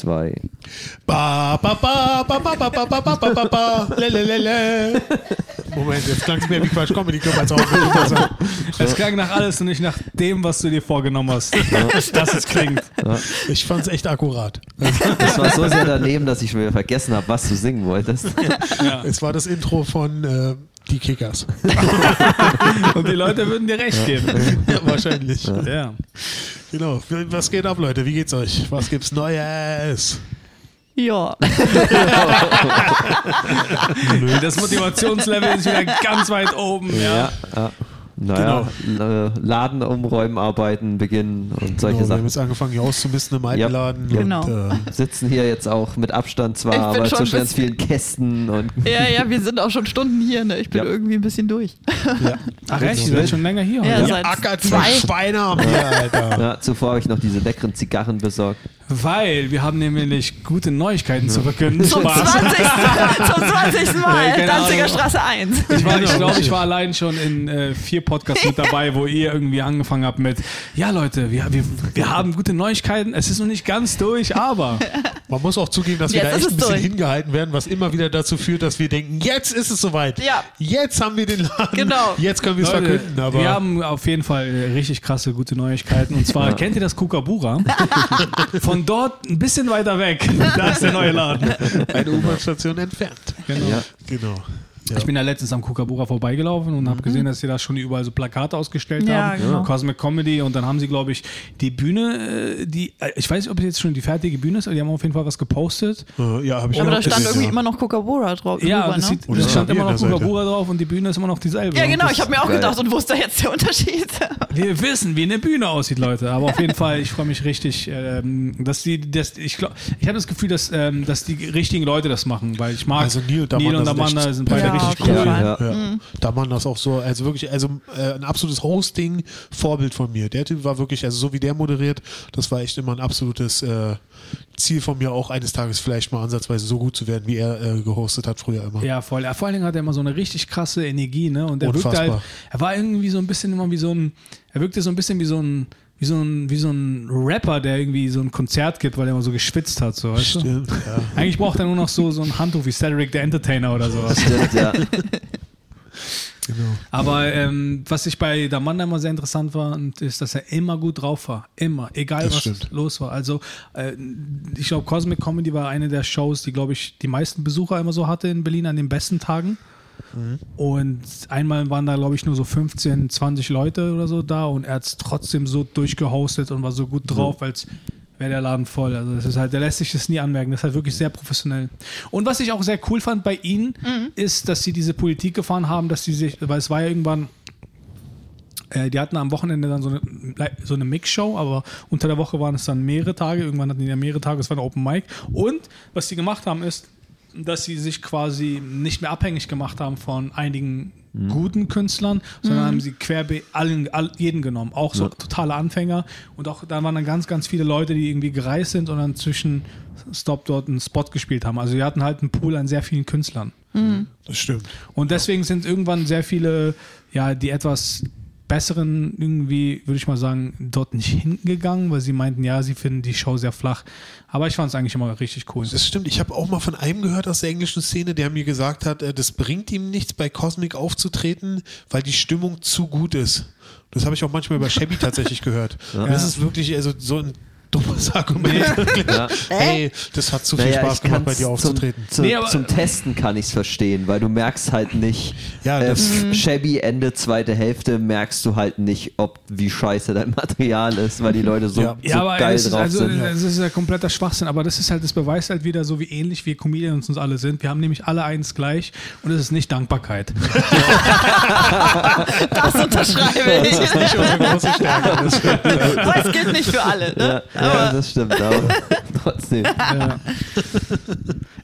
zwei. Ba, ba, ba, ba, ba, ba, ba, ba, ba, ba, ba, ba, le, le, le, le. Moment, jetzt klang es mehr wie Quatsch Comedy Club als auch Es klang nach alles und nicht nach dem, was du dir vorgenommen hast. Dass es klingt. Ich fand es echt akkurat. Das war so sehr daneben, dass ich schon wieder vergessen habe, was du singen wolltest. Es war das Intro von äh, Die Kickers. Und die Leute würden dir recht geben. Ja, wahrscheinlich. Ja. Genau. Was geht ab, Leute? Wie geht's euch? Was gibt's Neues? Ja. Das Motivationslevel ist wieder ganz weit oben. Ja. ja. Naja, äh, Laden umräumen, arbeiten, beginnen und solche Genau, wir haben Sachen. jetzt angefangen, hier auszumisten im alten Ja. Laden. Genau. Und, äh, Sitzen hier jetzt auch mit Abstand zwar, aber zwischen ganz vielen Kästen und ja, ja, wir sind auch schon Stunden hier. Ne? Ich bin Ja. irgendwie ein bisschen durch. ja. Ach echt, ihr seid schon länger hier. Ja, seit Ackert zwei. Schweine am hier, Alter. ja, zuvor habe ich noch diese leckeren Zigarren besorgt. Weil wir haben nämlich gute Neuigkeiten zu verkünden. Zum 20. Spaß. zum 20. Mal. Ja, keine Danziger. Straße 1. Ich, war- ich Genau. glaube, ich war allein schon in äh, vier Podcasts mit dabei, wo ihr irgendwie angefangen habt mit, ja Leute, wir, wir, wir haben gute Neuigkeiten, es ist noch nicht ganz durch, aber Man muss auch zugeben, dass wir Jetzt da ist echt ein bisschen durch. hingehalten werden, was immer wieder dazu führt, dass wir denken, jetzt ist es soweit. Ja. Jetzt haben wir den Laden. Genau. Jetzt können wir es verkünden. Aber wir haben auf jeden Fall äh, richtig krasse gute Neuigkeiten. Und zwar, kennt ihr das Kukabura? Von dort ein bisschen weiter weg, da ist der neue Laden. eine U-Bahn-Station entfernt. Genau. Ja. Genau. Ich bin ja letztens am Kukabura vorbeigelaufen und habe gesehen, dass sie da schon überall so Plakate ausgestellt Ja, haben. genau. Cosmic Comedy und dann haben sie, glaube ich, die Bühne, äh, die, äh, ich weiß nicht, ob es jetzt schon die fertige Bühne ist, aber die haben auf jeden Fall was gepostet. Äh, ja, habe ich Aber da stand gesehen, irgendwie ja. immer noch Coca-Cola drauf. Ja, drüber, das, ne? sieht, das stand immer noch an der Kukabura drauf und die Bühne ist immer noch dieselbe. Ja, genau. Ich habe mir auch geil. gedacht, und wo ist da jetzt der Unterschied? Wir wissen, wie eine Bühne aussieht, Leute. Aber auf jeden Fall, ich freue mich richtig, ähm, dass die, dass, ich glaube, ich habe das Gefühl, dass, ähm, dass die richtigen Leute das machen, weil ich mag Also Neil und Neil und Amanda sind beide Ja, richtig cool. Ja. Ja. Da man das auch so, also wirklich, also äh, ein absolutes Hosting-Vorbild von mir. Der Typ war wirklich, also so wie der moderiert, das war echt immer ein absolutes äh, Ziel von mir, auch eines Tages vielleicht mal ansatzweise so gut zu werden, wie er äh, gehostet hat früher immer. Ja, voll. Ja, vor allen Dingen hat er immer so eine richtig krasse Energie, ne? Und er wirkte Unfassbar. halt, er war irgendwie so ein bisschen immer wie so ein, er wirkte so ein bisschen wie so ein, wie so ein, wie so ein Rapper, der irgendwie so ein Konzert gibt, weil er immer so geschwitzt hat, so, weißt du? Stimmt, ja. Eigentlich braucht er nur noch so, so ein Handtuch wie Cedric the Entertainer oder sowas. Stimmt, ja. Genau. Aber ähm, was ich bei Damanda immer sehr interessant war, ist, dass er immer gut drauf war. Immer. Egal, Das was stimmt. los war. Also, äh, ich glaube, Cosmic Comedy war eine der Shows, die, glaube ich, die meisten Besucher immer so hatte in Berlin an den besten Tagen. Und einmal waren da, glaube ich, nur so 15, 20 Leute oder so da und er hat es trotzdem so durchgehostet und war so gut drauf, als wäre der Laden voll. Also das ist halt, der lässt sich das nie anmerken. Das ist halt wirklich sehr professionell. Und was ich auch sehr cool fand bei ihnen, ist, dass sie diese Politik gefahren haben, dass sie sich, weil es war ja irgendwann, äh, die hatten am Wochenende dann so eine, so eine Mix-Show, aber unter der Woche waren es dann mehrere Tage. Irgendwann hatten die ja mehrere Tage, es war ein Open Mic. Und was sie gemacht haben, ist, dass sie sich quasi nicht mehr abhängig gemacht haben von einigen guten Künstlern, sondern haben sie querbe allen, all, jeden genommen, auch so totale Anfänger und auch da waren dann ganz, ganz viele Leute, die irgendwie gereist sind und dann zwischen Stop dort einen Spot gespielt haben. Also wir hatten halt einen Pool an sehr vielen Künstlern. Das stimmt. Und deswegen sind irgendwann sehr viele, ja, die etwas besseren irgendwie, würde ich mal sagen, dort nicht hingegangen, weil sie meinten, ja, sie finden die Show sehr flach. Aber ich fand es eigentlich immer richtig cool. Das stimmt. Ich habe auch mal von einem gehört aus der englischen Szene, der mir gesagt hat, äh, das bringt ihm nichts, bei Cosmic aufzutreten, weil die Stimmung zu gut ist. Das habe ich auch manchmal bei Shabby tatsächlich gehört. Und Das ist wirklich also so ein dummes Argument. Ja. Hey, das hat zu viel Naja, Spaß gemacht, bei dir aufzutreten. Zum, zum, Nee, aber- zum Testen kann ich es verstehen, weil du merkst halt nicht, Ja, äh, das- Shabby Ende, zweite Hälfte, merkst du halt nicht, ob wie scheiße dein Material ist, weil die Leute so, Ja. so Ja, aber geil ist, drauf also, sind. das ist ja kompletter Schwachsinn, aber das ist halt, das beweist halt wieder so, wie ähnlich wir Comedians uns alle sind. Wir haben nämlich alle eins gleich und es ist nicht Dankbarkeit. Das unterschreibe ich. Das ist nicht unsere große Stärke. Das gilt nicht für alle. Ne? ja, das stimmt, aber trotzdem. Ja.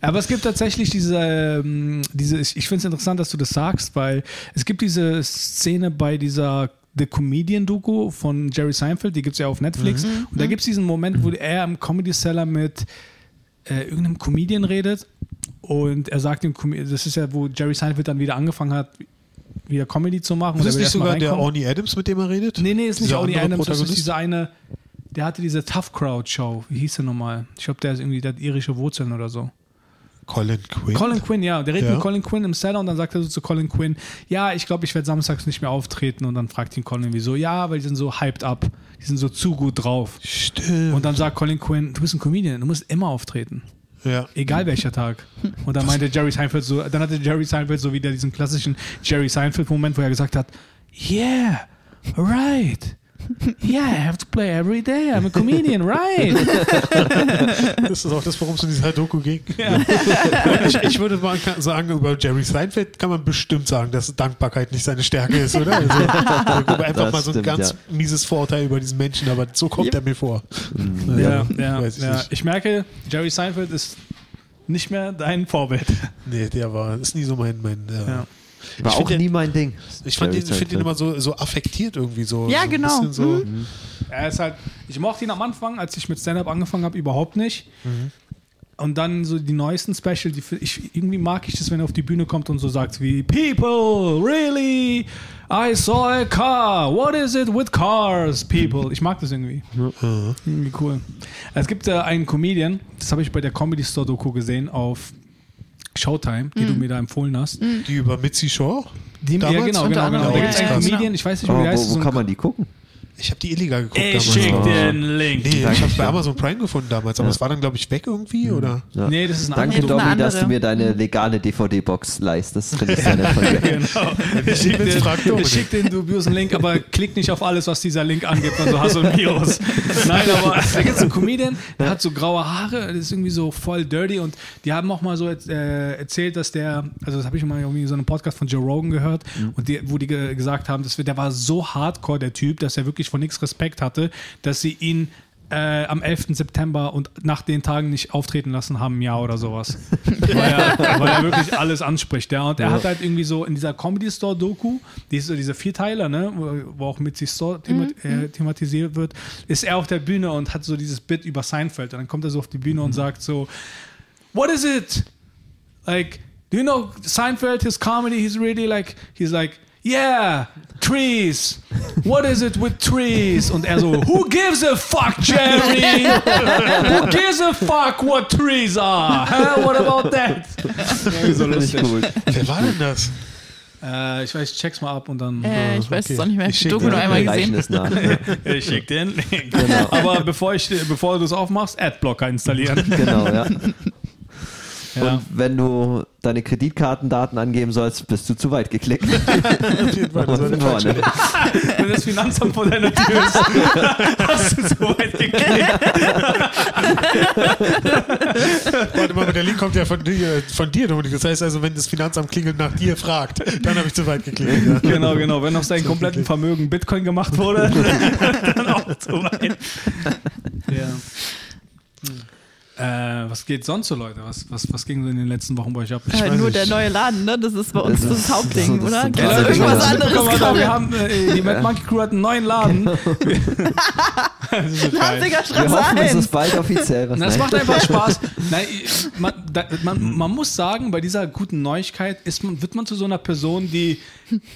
Aber es gibt tatsächlich diese, ähm, diese ich, ich finde es interessant, dass du das sagst, weil es gibt diese Szene bei dieser The Comedian-Doku von Jerry Seinfeld, die gibt es ja auf Netflix. Und da gibt es diesen Moment, wo er im Comedy Cellar mit äh, irgendeinem Comedian redet und er sagt dem Comedian, das ist ja, wo Jerry Seinfeld dann wieder angefangen hat, wieder Comedy zu machen. Das Und ist will nicht sogar der. Orny Adams, mit dem er redet? Nee, nee, ist nicht andere Adams, das ist dieser eine, der hatte diese Tough Crowd Show. Wie hieß der nochmal? Ich glaube, der ist irgendwie, der hat irische Wurzeln oder so. Colin Quinn. Colin Quinn, ja. Der redet Ja. mit Colin Quinn im Cellar und dann sagt er so zu Colin Quinn, ja, ich glaube, ich werde samstags nicht mehr auftreten. Und dann fragt ihn Colin, wieso? Ja, weil die sind so hyped up. Die sind so zu gut drauf. Stimmt. Und dann sagt Colin Quinn, du bist ein Comedian, du musst immer auftreten. ja. Egal welcher Tag. Und dann meinte Jerry Seinfeld so, dann hatte Jerry Seinfeld so wieder diesen klassischen Jerry Seinfeld-Moment, wo er gesagt hat, yeah, right. Yeah, I have to play every day. I'm a comedian, right? Das ist auch das, worum es in dieser Doku ging. Ich, ich würde mal sagen, über Jerry Seinfeld kann man bestimmt sagen, dass Dankbarkeit nicht seine Stärke ist, oder? Also, einfach Das mal so ein stimmt, ganz ja. mieses Vorurteil über diesen Menschen, aber so kommt er mir vor. Ja, ja, weiß ich ja. nicht. Ich merke, Jerry Seinfeld ist nicht mehr dein Vorbild. Nee, der war, ist nie so mein, mein äh, Ja. War Ich auch find nie mein Ding. Ich fand finde ihn Seinfeld. immer so, so affektiert irgendwie so. Ja, so ein genau. bisschen So, Er ist halt, ich mochte ihn am Anfang, als ich mit Stand-Up angefangen habe, überhaupt nicht. Und dann so die neuesten Special, die ich, irgendwie mag ich das, wenn er auf die Bühne kommt und so sagt wie People, really? I saw a car. What is it with cars, people? Ich mag das irgendwie. Irgendwie cool. Es gibt äh, einen Comedian, das habe ich bei der Comedy Store Doku gesehen auf Showtime, die du mir da empfohlen hast. Die über Mitzi Shaw? Die, ja, genau, genau, genau. Da gibt es einen. Comedian, ich weiß nicht, wie der heißt. wo, so wo ein- kann man die gucken? Ich habe die illegal geguckt ich damals. schick Oh. den Link. Nee, ich habe Danke. bei Amazon Prime gefunden damals, aber es war dann, glaube ich, weg irgendwie, oder? Ja. Nee, das ist ein Danke, Dobby, dass du mir deine legale DVD-Box leistest. Das ich dir. Genau. Ich schicke Dominik. ich schick den dubiosen Link, aber klick nicht auf alles, was dieser Link angibt, weil du hast so ein Virus. Nein, aber da gibt es einen Comedian, der hat so graue Haare, das ist irgendwie so voll dirty und die haben auch mal so äh, erzählt, dass der, also das habe ich mal irgendwie in so einem Podcast von Joe Rogan gehört und die, wo die ge gesagt haben, dass wir, der war so hardcore, der Typ, dass er wirklich von nichts Respekt hatte, dass sie ihn äh, am 11. September und nach den Tagen nicht auftreten lassen haben, ja oder sowas. weil, er, weil er wirklich alles anspricht. Ja. Und er hat halt irgendwie so in dieser Comedy Store Doku, die ist so diese Vierteiler, ne, wo, wo auch Mitzi Store thema äh, thematisiert wird, ist er auf der Bühne und hat so dieses Bit über Seinfeld. Und dann kommt er so auf die Bühne und sagt so, What is it? Like, do you know Seinfeld, his comedy, he's really like, he's like, yeah, trees. What is it with trees? Und er so, who gives a fuck, Jerry? who gives a fuck what trees are? Huh? What about that? Ja, so ich lustig. cool. Wer war denn das? Äh, ich weiß, ich check's mal ab und dann. Äh, ich weiß okay. es auch nicht mehr. Ich Ich schick habe die Doku dir- nur einmal gesehen. es nach. Ich schick den Link. Aber bevor, ich, bevor du es aufmachst, Adblocker installieren. Genau, ja. Ja. Und wenn du deine Kreditkartendaten angeben sollst, bist du zu weit geklickt. Falsche. vorne. Wenn das Finanzamt vor deiner Tür ist, hast du so weit geklickt. Warte mal, der Link kommt ja von dir, von dir, Dominik. Das heißt also, wenn das Finanzamt klingelt nach dir fragt, dann habe ich zu weit geklickt. Ja. Genau, genau. Wenn auf seinem kompletten Vermögen Bitcoin gemacht wurde, dann auch zu weit. Ja. Äh, was geht sonst so, Leute? Was, was, was ging so in den letzten Wochen bei euch ab? Äh, weiß nur nicht. der neue Laden, ne? Das ist bei uns Das das, Hauptding, so das oder? Zentrale. Gibt Ja, es irgendwas genau. anderes wir haben, äh, die Mad Monkey Crew hat einen neuen Laden. das ist so geil. Danziger Wir Straße hoffen, es 1. ist bald offiziell. Was Na, Nein. macht einfach Spaß. Nein, man, da, man, man muss sagen, bei dieser guten Neuigkeit ist man, wird man zu so einer Person, die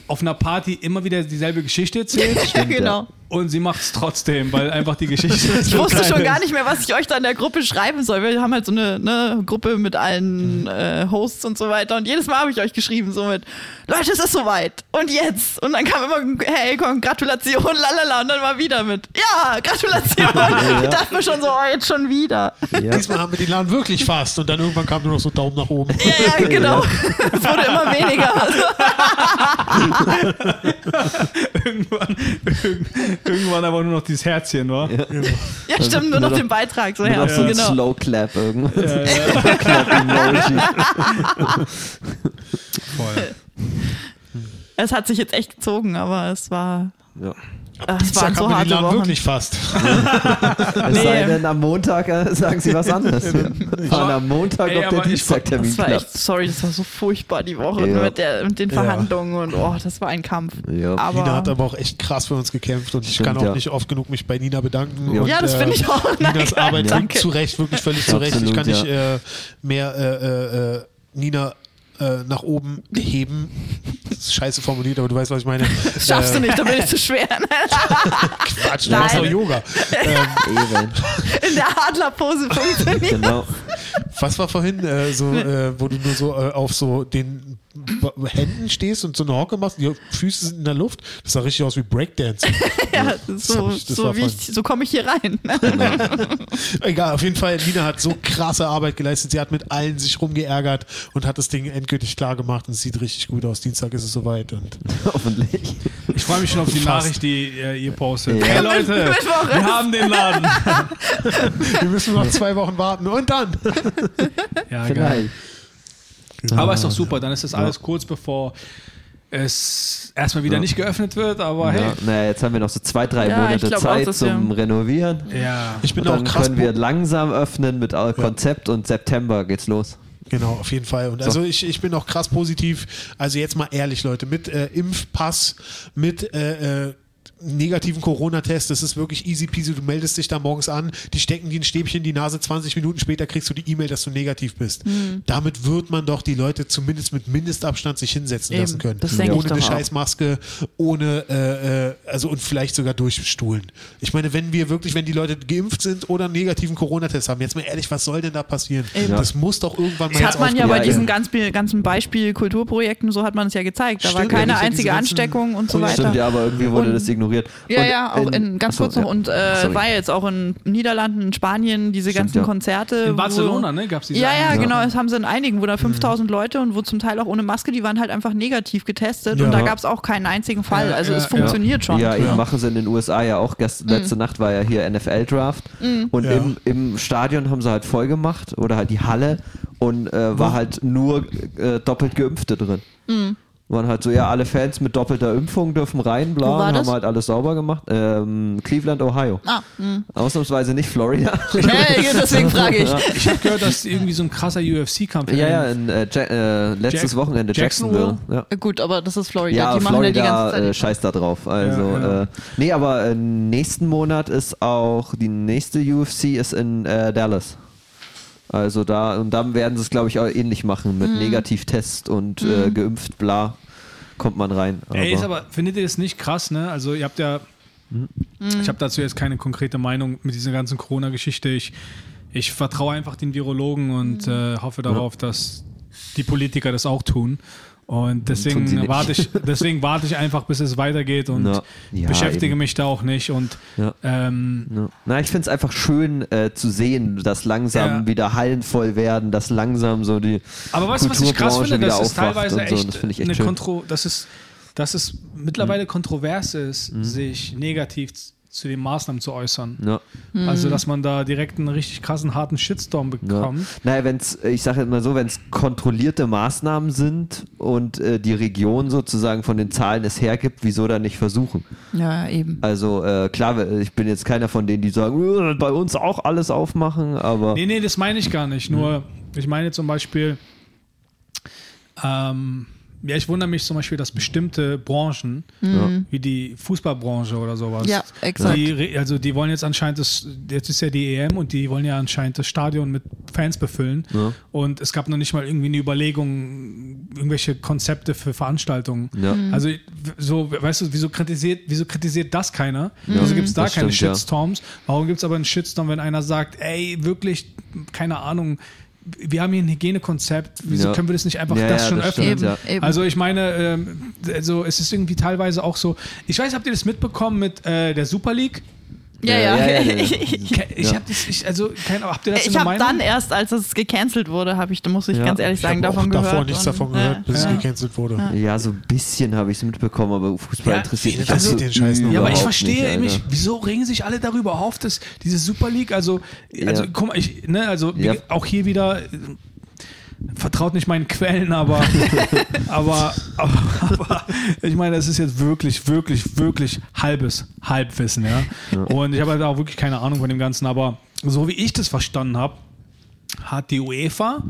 auf einer Party immer wieder dieselbe Geschichte erzählt ja, genau. Und sie macht es trotzdem, weil einfach die Geschichte Ich wusste schon gar nicht mehr, was ich euch da in der Gruppe schreiben soll. Wir haben halt so eine ne, Gruppe mit allen äh, Hosts und so weiter. Und jedes Mal habe ich euch geschrieben, so mit, Leute, es ist soweit. Und jetzt. Und dann kam immer, hey, komm, Gratulation, lalala. Und dann war wieder mit, ja, Gratulation. Ich dachte mir schon so, oh, jetzt schon wieder. Ja. Diesmal haben wir den Laden wirklich fast und dann irgendwann kam nur noch so Daumen nach oben. Ja, ja, genau. Es wurde immer weniger. irgendwann, irgendwann aber nur noch dieses Herzchen, wa? Ja, stimmt, nur noch den Beitrag. So, Nur ja, noch so ein genau. Slow Clap irgendwas. Clap-Emoji. Voll. Es hat sich jetzt echt gezogen, aber es war, Ja. äh, es waren so harte Wochen. wirklich fast. Es sei denn, am Montag äh, sagen sie was anderes. Wir fahren am Montag Ey, auf der Dienstagtermin Das war echt, sorry, das war so furchtbar die Woche Ja. mit, der, mit den Ja. Verhandlungen und oh, das war ein Kampf. Ja. Aber, Nina hat aber auch echt krass für uns gekämpft und ich Stimmt, kann auch ja. nicht oft genug mich bei Nina bedanken. Ja. Und, ja, das finde ich auch. Ninas Arbeit danke. zu Recht, wirklich völlig zu Recht. Ich kann nicht ja. äh, mehr äh, äh, äh, Nina äh, nach oben heben. ist scheiße formuliert, aber du weißt, was ich meine. Das schaffst du nicht, da bin ich zu schwer. Quatsch, du machst doch. Yoga. ähm. In der Adlerpose funktioniert. Genau. was war vorhin äh, so, äh, wo du nur so äh, auf so den Händen stehst und so eine Hocke machst, die Füße sind in der Luft? Das sah richtig aus wie Breakdance. Ja, so, ich- so, so komme ich hier rein. Egal, auf jeden Fall, Nina hat so krasse Arbeit geleistet. Sie hat mit allen sich rumgeärgert und hat das Ding endgültig klar gemacht und es sieht richtig gut aus. Dienstag ist es soweit und Hoffentlich. Ich freue mich schon auf die Fast. Nachricht, die äh, ihr postet. Ja. Hey Leute, wir haben den Laden. wir müssen noch zwei Wochen warten und dann. Ja, Vielleicht. geil. Aber ist doch super, dann ist das alles kurz bevor es erstmal wieder nicht geöffnet wird, aber hey. Ja, naja, jetzt haben wir noch so zwei, drei Ja, Monate auch, Zeit dass zum wir- Renovieren. Ja. Ich bin Und auch dann krass. können wir langsam öffnen mit Konzept und September geht's los. Genau, auf jeden Fall. Und also ich, ich bin auch krass positiv. Also jetzt mal ehrlich, Leute, mit äh, Impfpass, mit äh, äh, negativen Corona-Test, das ist wirklich easy peasy. Du meldest dich da morgens an, die stecken dir ein Stäbchen in die Nase, 20 Minuten später kriegst du die E-Mail, dass du negativ bist. Mhm. Damit wird man doch die Leute zumindest mit Mindestabstand sich hinsetzen Eben, lassen können. ohne eine. Scheißmaske, ohne, äh, äh, also und vielleicht sogar durchstuhlen. Ich meine, wenn wir wirklich, wenn die Leute geimpft sind oder einen negativen Corona-Test haben, jetzt mal ehrlich, was soll denn da passieren? Eben. Das muss doch irgendwann mal Das hat man ja bei Ja, diesen ganz, ganzen Beispiel Kulturprojekten, so hat man es ja gezeigt. Da war Stimmt, ja, keine einzige Ansteckung und so weiter. Stimmt, ja, aber irgendwie wurde Und- das ignoriert. Ja, Und ja, auch in, ganz achso, kurz noch. ja. Und äh, war jetzt auch in Niederlanden, in Spanien, diese Stimmt, ganzen ja. Konzerte. In wo- Barcelona, ne, gab es diese Ja, ja, genau. Das haben sie in einigen, wo da 5000 Leute und wo zum Teil auch ohne Maske, die waren halt einfach negativ getestet und da gab es auch keinen einzigen Fall. Ja, Also ja, es ja. funktioniert schon. Ja, Ja. eben machen sie in den USA ja auch. Gest Mhm. Letzte Nacht war ja hier NFL-Draft. Und Ja. im, im Stadion haben sie halt voll gemacht oder halt die Halle und äh, war halt nur äh, doppelt Geimpfte drin. Waren halt so, ja, alle Fans mit doppelter Impfung dürfen rein, bla, Wo war haben das? halt alles sauber gemacht. Ähm, Cleveland, Ohio. Ah, mh. Ausnahmsweise nicht Florida. Hey, deswegen frage ich. Ich habe gehört, dass irgendwie so ein krasser UFC-Kampf ja, ja, in, äh, ja äh, letztes Jack- Wochenende Jacksonville? Jacksonville. Ja. Gut, aber das ist Florida. Ja, die machen ja die Florida ganze äh, Zeit. scheißt da drauf. Also, Ja, ja. Äh, nee, aber äh, nächsten Monat ist auch die nächste UFC ist in äh, Dallas. Also da, und dann werden sie es, glaube ich, auch ähnlich machen Mhm. mit Negativtest und äh, geimpft, bla, kommt man rein. Ey, ist aber, findet ihr das nicht krass, ne? Also ihr habt ja, Mhm. ich habe dazu jetzt keine konkrete Meinung mit dieser ganzen Corona-Geschichte. Ich, ich vertraue einfach den Virologen und Mhm. äh, hoffe darauf, dass die Politiker das auch tun. Und deswegen warte ich, deswegen warte ich einfach, bis es weitergeht und Ja. Ja, beschäftige eben. mich da auch nicht. Und Ja. ähm, Ja. Na, ich finde es einfach schön äh, zu sehen, dass langsam Ja. wieder Hallen voll werden, dass langsam so die Aber weißt du, was ich krass finde? Das ist teilweise und so. echt, Das ich echt eine schön. Kontro, dass es, dass es mittlerweile kontrovers ist, Mhm. sich negativ z- zu den Maßnahmen zu äußern. Ja. Also, dass man da direkt einen richtig krassen, harten Shitstorm Ja. bekommt. Naja, wenn's, ich sage immer so, wenn es kontrollierte Maßnahmen sind und äh, die Region sozusagen von den Zahlen es hergibt, wieso dann nicht versuchen? Ja, eben. Also äh, klar, ich bin jetzt keiner von denen, die sagen, "Äh, bei uns auch alles aufmachen, aber Nee, nee, das meine ich gar nicht. Nur, Mhm. ich meine zum Beispiel, ähm, ja, ich wundere mich zum Beispiel, dass bestimmte Branchen, wie die Fußballbranche oder sowas, Ja, exakt. Die, also die wollen jetzt anscheinend das, jetzt ist ja die EM und die wollen ja anscheinend das Stadion mit Fans befüllen. Ja. Und es gab noch nicht mal irgendwie eine Überlegung, irgendwelche Konzepte für Veranstaltungen. Ja. Mhm. Also so, weißt du, wieso kritisiert, wieso kritisiert das keiner? Wieso gibt es da Das keine stimmt, ja. Shitstorms? Warum gibt es aber einen Shitstorm, wenn einer sagt, ey, wirklich, keine Ahnung, wir haben hier ein Hygienekonzept, wieso Ja. können wir das nicht einfach Ja, das ja, schon das öffnen? stimmt, ja. Also ich meine, ähm, also es ist irgendwie teilweise auch so, ich weiß, habt ihr das mitbekommen mit äh, der Super League? Ja, Ja, ja. ja, ja, ja. Ke- Ich Ja. habe das, ich, also kein, habt ihr das Ich habe dann erst, als es gecancelt wurde, habe ich, da muss ich Ja. ganz ehrlich Ich sagen, habe auch davon gehört. davor nichts und, davon gehört, bis es gecancelt wurde. ja, so ein bisschen habe ich es mitbekommen, aber Fußball Ja, interessiert mich viele auch so interessiert den Scheiß noch. Ja, aber ich verstehe nicht, mich, wieso regen sich alle darüber auf, dass diese Super League, also, also Ja. guck mal, ich, ne, also auch hier wieder, vertraut nicht meinen Quellen, aber, aber, aber, aber ich meine, es ist jetzt wirklich, wirklich, wirklich halbes Halbwissen, ja. Und ich habe halt auch wirklich keine Ahnung von dem Ganzen, aber so wie ich das verstanden habe, hat die UEFA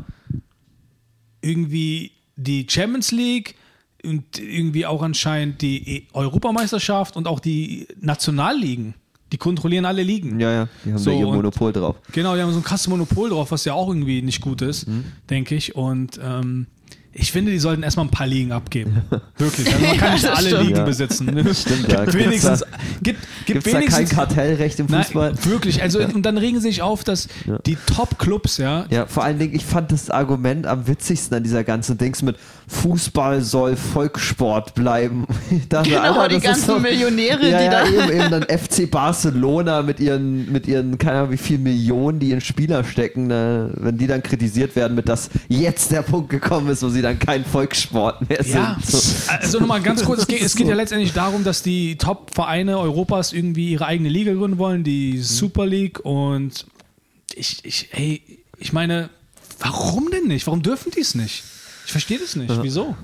irgendwie die Champions League und irgendwie auch anscheinend die E- Europameisterschaft und auch die Nationalligen. Die kontrollieren alle Ligen. Ja, ja, die haben So, da ihr und- Monopol drauf. Genau, die haben so ein krasses Monopol drauf, was ja auch irgendwie nicht gut ist, Mhm. denke ich. Und ähm, ich finde, die sollten erstmal ein paar Ligen abgeben. Wirklich. Also man kann nicht alle stimmt. Ligen Ja. besitzen. Stimmt, ja. Gibt wenigstens, gibt, gibt es da kein wenigstens Kartellrecht im Fußball? Nein, wirklich. Also, und dann regen sie sich auf, dass die Top-Clubs, ja, Ja, vor allen Dingen, ich fand das Argument am witzigsten an dieser ganzen Dings mit Fußball soll Volkssport bleiben. Dachte, Genau, die das ist ganzen Millionäre, ja, die ja, da- Eben, eben dann FC Barcelona mit ihren, mit ihren, keine Ahnung, wie viel Millionen, die in Spieler stecken, ne, wenn die dann kritisiert werden, mit dass jetzt der Punkt gekommen ist, wo sie dann kein Volkssport mehr sind. Ja, So. also nochmal ganz kurz, es geht, es geht So. ja letztendlich darum, dass die Top-Vereine Europas irgendwie ihre eigene Liga gründen wollen, die Mhm. Super League und ich, ich, ey, ich meine, warum denn nicht? Warum dürfen die es nicht? Ich verstehe das nicht. Wieso?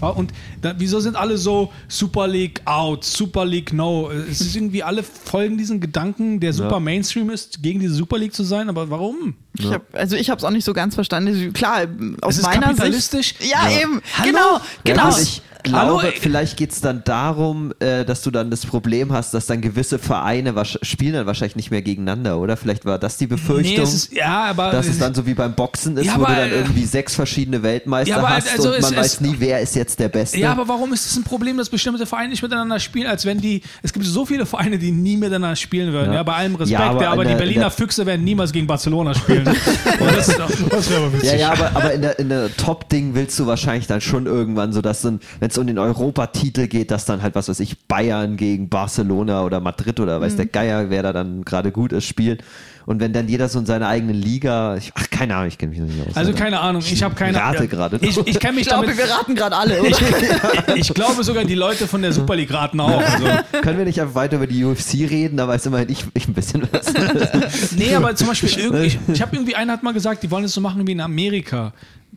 Wa- Und da, wieso sind alle so Super League out, Super League no? Es ist irgendwie alle folgen diesen Gedanken, der super Mainstream ist, gegen diese Super League zu sein, aber warum? Ich hab, also ich habe es auch nicht so ganz verstanden. Klar, aus Es ist meiner kapitalistisch. Sicht. Ja, eben. Hallo? Genau, Ja, genau. ich Hallo, glaube, ey. vielleicht geht es dann darum, äh, dass du dann das Problem hast, dass dann gewisse Vereine spielen dann wahrscheinlich nicht mehr gegeneinander, oder? Vielleicht war das die Befürchtung. es ist, ja, aber dass es dann so wie beim Boxen ist, Ja, wo du aber, dann äh, irgendwie sechs verschiedene Weltmeister Ja, aber hast also und es man ist- weiß nie, wer ist jetzt der Beste. Ja, aber warum ist es ein Problem, dass bestimmte Vereine nicht miteinander spielen, als wenn die. Es gibt so viele Vereine, die nie miteinander spielen würden. Ja, Ja. bei allem Respekt, Ja, aber ja, aber, die Berliner der- Füchse werden niemals gegen Barcelona spielen. Und das ist doch, Das wäre aber witzig. Ja, ja, aber, aber in der, in der Top-Ding willst du wahrscheinlich dann schon irgendwann so, dass dann, wenn es um den Europatitel geht, dass dann halt, was weiß ich, Bayern gegen Barcelona oder Madrid oder Mhm. weiß der Geier, wer da dann gerade gut ist, spielt. Und wenn dann jeder so in seiner eigenen Liga, ich, ach, keine Ahnung, ich kenne mich nicht aus. also Alter. keine Ahnung, ich habe keine rate ja, gerade. Ich, ich kenne mich Ich glaube, damit. wir raten gerade alle, oder? Ich glaube sogar, die Leute von der Super League raten auch. Also. Können wir nicht einfach weiter über die UFC reden? Da weiß immerhin ich, ich ein bisschen was. Nee, aber zum Beispiel, irgendwie, ich, ich habe irgendwie, einer hat mal gesagt, die wollen es so machen wie in Amerika.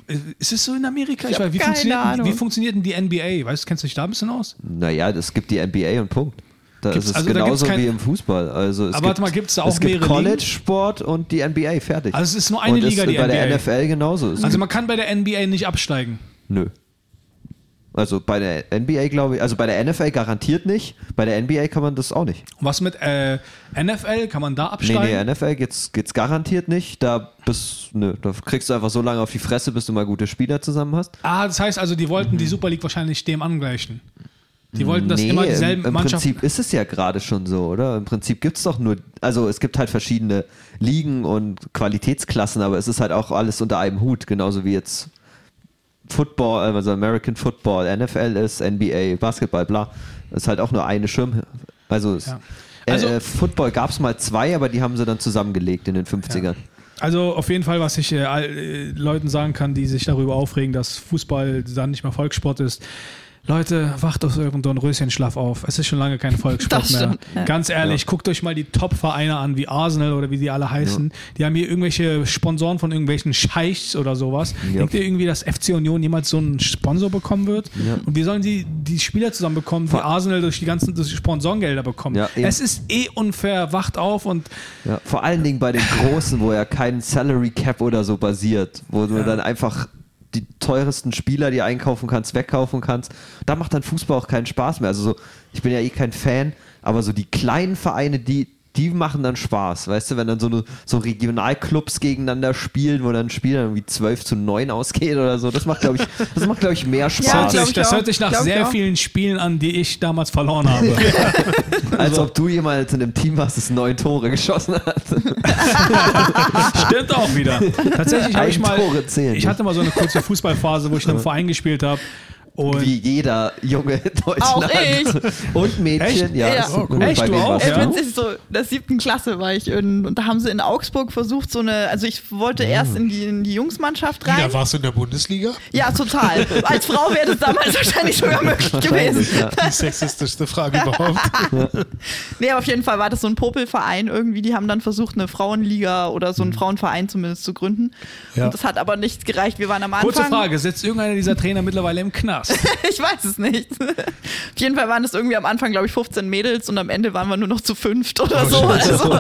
Äh, Ist es so in Amerika? Ich hab weiß, wie, keine funktioniert, Ahnung. wie funktioniert denn die NBA? Weißt du, kennst du dich da ein bisschen aus? naja, es gibt die NBA und Punkt. Da Gibt's- ist es also genauso kein- wie im Fußball. Also es Aber gibt, warte mal, gibt's da auch es gibt mehrere Ligen? College-Sport und die NBA, fertig. Also es ist nur eine und Liga, es, die bei der NBA. NFL genauso. Es Also man kann bei der NBA nicht absteigen. Nö. Also bei der NBA glaube ich, also bei der NFL garantiert nicht, bei der NBA kann man das auch nicht. Und was mit äh, NFL? Kann man da Nee, absteigen? nee, NFL geht's, geht's garantiert nicht. Da bist, nö, da kriegst du einfach so lange auf die Fresse, bis du mal gute Spieler zusammen hast. Ah, das heißt also, die wollten die Super League wahrscheinlich dem angleichen. Die wollten, dass nee, immer dieselben im, im Mannschaften. Prinzip ist es ja gerade schon so, oder? Im Prinzip gibt's doch nur, also es gibt halt verschiedene Ligen und Qualitätsklassen, aber es ist halt auch alles unter einem Hut, genauso wie jetzt Football, also American Football, NFL ist, NBA, Basketball, bla. Das ist halt auch nur eine Schirm. Also, es, Ja. Also- äh, Football gab's mal zwei, aber die haben sie dann zusammengelegt in den 50ern. Also auf jeden Fall, was ich äh, äh, Leuten sagen kann, die sich darüber aufregen, dass Fußball dann nicht mehr Volkssport ist. Leute, wacht aus eurem Dornröschenschlaf auf. Es ist schon lange kein Volkssport mehr. ja. Ganz ehrlich, guckt euch mal die Top-Vereine an, wie Arsenal oder wie die alle heißen. Die haben hier irgendwelche Sponsoren von irgendwelchen Scheichs oder sowas. Ja. Denkt ihr irgendwie, dass FC Union jemals so einen Sponsor bekommen wird? Und wie sollen die die Spieler zusammen bekommen, die Vor- Arsenal durch die ganzen durch die Sponsorengelder bekommen? Ja, es ist eh unfair. Wacht auf und Ja, vor allen Dingen bei den Großen, wo ja kein Salary Cap oder so basiert, wo du dann einfach die teuersten Spieler, die einkaufen kannst, wegkaufen kannst. Da macht dann Fußball auch keinen Spaß mehr. Also so, ich bin ja eh kein Fan, aber so die kleinen Vereine, die die machen dann Spaß, weißt du, wenn dann so, eine, so Regionalclubs gegeneinander spielen, wo dann ein Spiel dann irgendwie 12 zu 9 ausgeht oder so. Das macht, glaube ich, das macht, glaube ich, mehr das, Spaß. hört glaub sich, ich das hört sich nach Glaub sehr vielen Spielen an, die ich damals verloren habe. als ob du jemals in einem Team warst, das neun Tore geschossen hat. Stimmt auch wieder. Tatsächlich habe ich mal. Ich hatte mal so eine kurze Fußballphase, wo ich in einem Verein gespielt habe. Und Wie jeder Junge in Deutschland. Auch ich. Und Mädchen, Echt? ja. Ja. ist Oh, cool. Echt, du auch? Ja. witzig, so, in der siebten Klasse war ich in, und da haben sie in Augsburg versucht, so eine, also ich wollte erst in die, in die Jungsmannschaft rein. Ja, warst du in der Bundesliga? Ja, total. Als Frau wäre das damals wahrscheinlich sogar möglich gewesen. Ja. Die sexistischste Frage überhaupt. Nee, aber auf jeden Fall war das so ein Popelverein irgendwie. Die haben dann versucht, eine Frauenliga oder so einen Frauenverein zumindest zu gründen. Ja. Und das hat aber nicht gereicht. Wir waren am Anfang. kurze Frage: Sitzt irgendeiner dieser Trainer mittlerweile im Knast? ich weiß es nicht. Auf jeden Fall waren es irgendwie am Anfang, glaube ich, 15 Mädels und am Ende waren wir nur noch zu fünft oder Oh, so. scheiße. Also,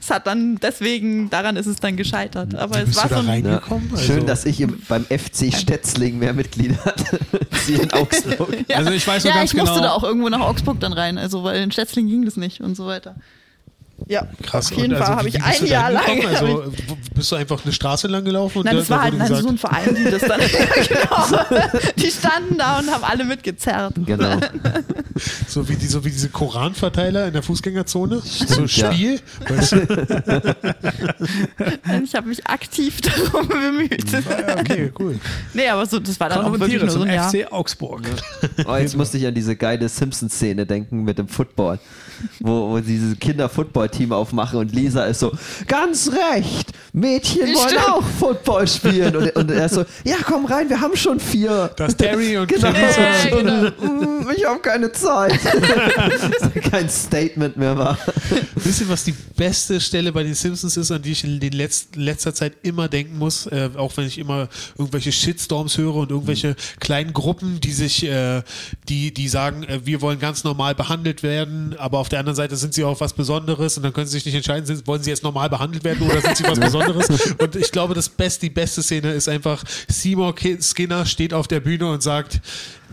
es hat dann, deswegen, daran ist es dann gescheitert. Aber es Bist war du da so ein, rein? Ja. Gekommen? Also- Schön, dass ich im, beim FC Stetzling mehr Mitglieder hatte. Sie in Augsburg. Ja. Also ich weiß noch ja, ganz ich musste genau- da auch irgendwo nach Augsburg dann rein, also weil in Stetzling ging das nicht und so weiter. Ja, Krass. auf jeden Und also, Fall habe wie ich ein Jahr lang. Also, bist du einfach eine Straße lang gelaufen? Und Nein, da- das war halt nein, gesagt, so ein Verein, die das dann. genau. Die standen da und haben alle mitgezerrt. Genau. so, wie die, so wie diese Koranverteiler in der Fußgängerzone. so ja. Spiel. Weißt du? Ich habe mich aktiv darum bemüht. ja, okay, cool. Nee, aber so, das war dann auch wirklich nur so ein Jahr. FC Augsburg. Oh, jetzt musste ich an diese geile Simpsons-Szene denken mit dem Football, wo, wo sie dieses Kinder-Football-Team aufmachen und Lisa ist so, ganz recht, Mädchen wollen Stimmt. auch Football spielen. Und, und er ist so, ja komm rein, wir haben schon vier. Das Terry und Genau. Ja, Und, genau. mm, ich habe keine Zeit. Kein Statement mehr war. Wisst ihr, was die beste Stelle bei den Simpsons ist, an die ich in den Letz letzter Zeit immer denken muss, äh, auch wenn ich immer irgendwelche Shitstorms höre und irgendwelche kleinen Gruppen, die sich, äh, die, die sagen, äh, wir wollen ganz normal behandelt werden, aber auf der anderen Seite sind sie auch was Besonderes und dann können sie sich nicht entscheiden, sind, wollen sie jetzt normal behandelt werden oder sind sie was Besonderes? Und ich glaube, das Best, die beste Szene ist einfach, Seymour Ki- Skinner steht auf der Bühne und sagt,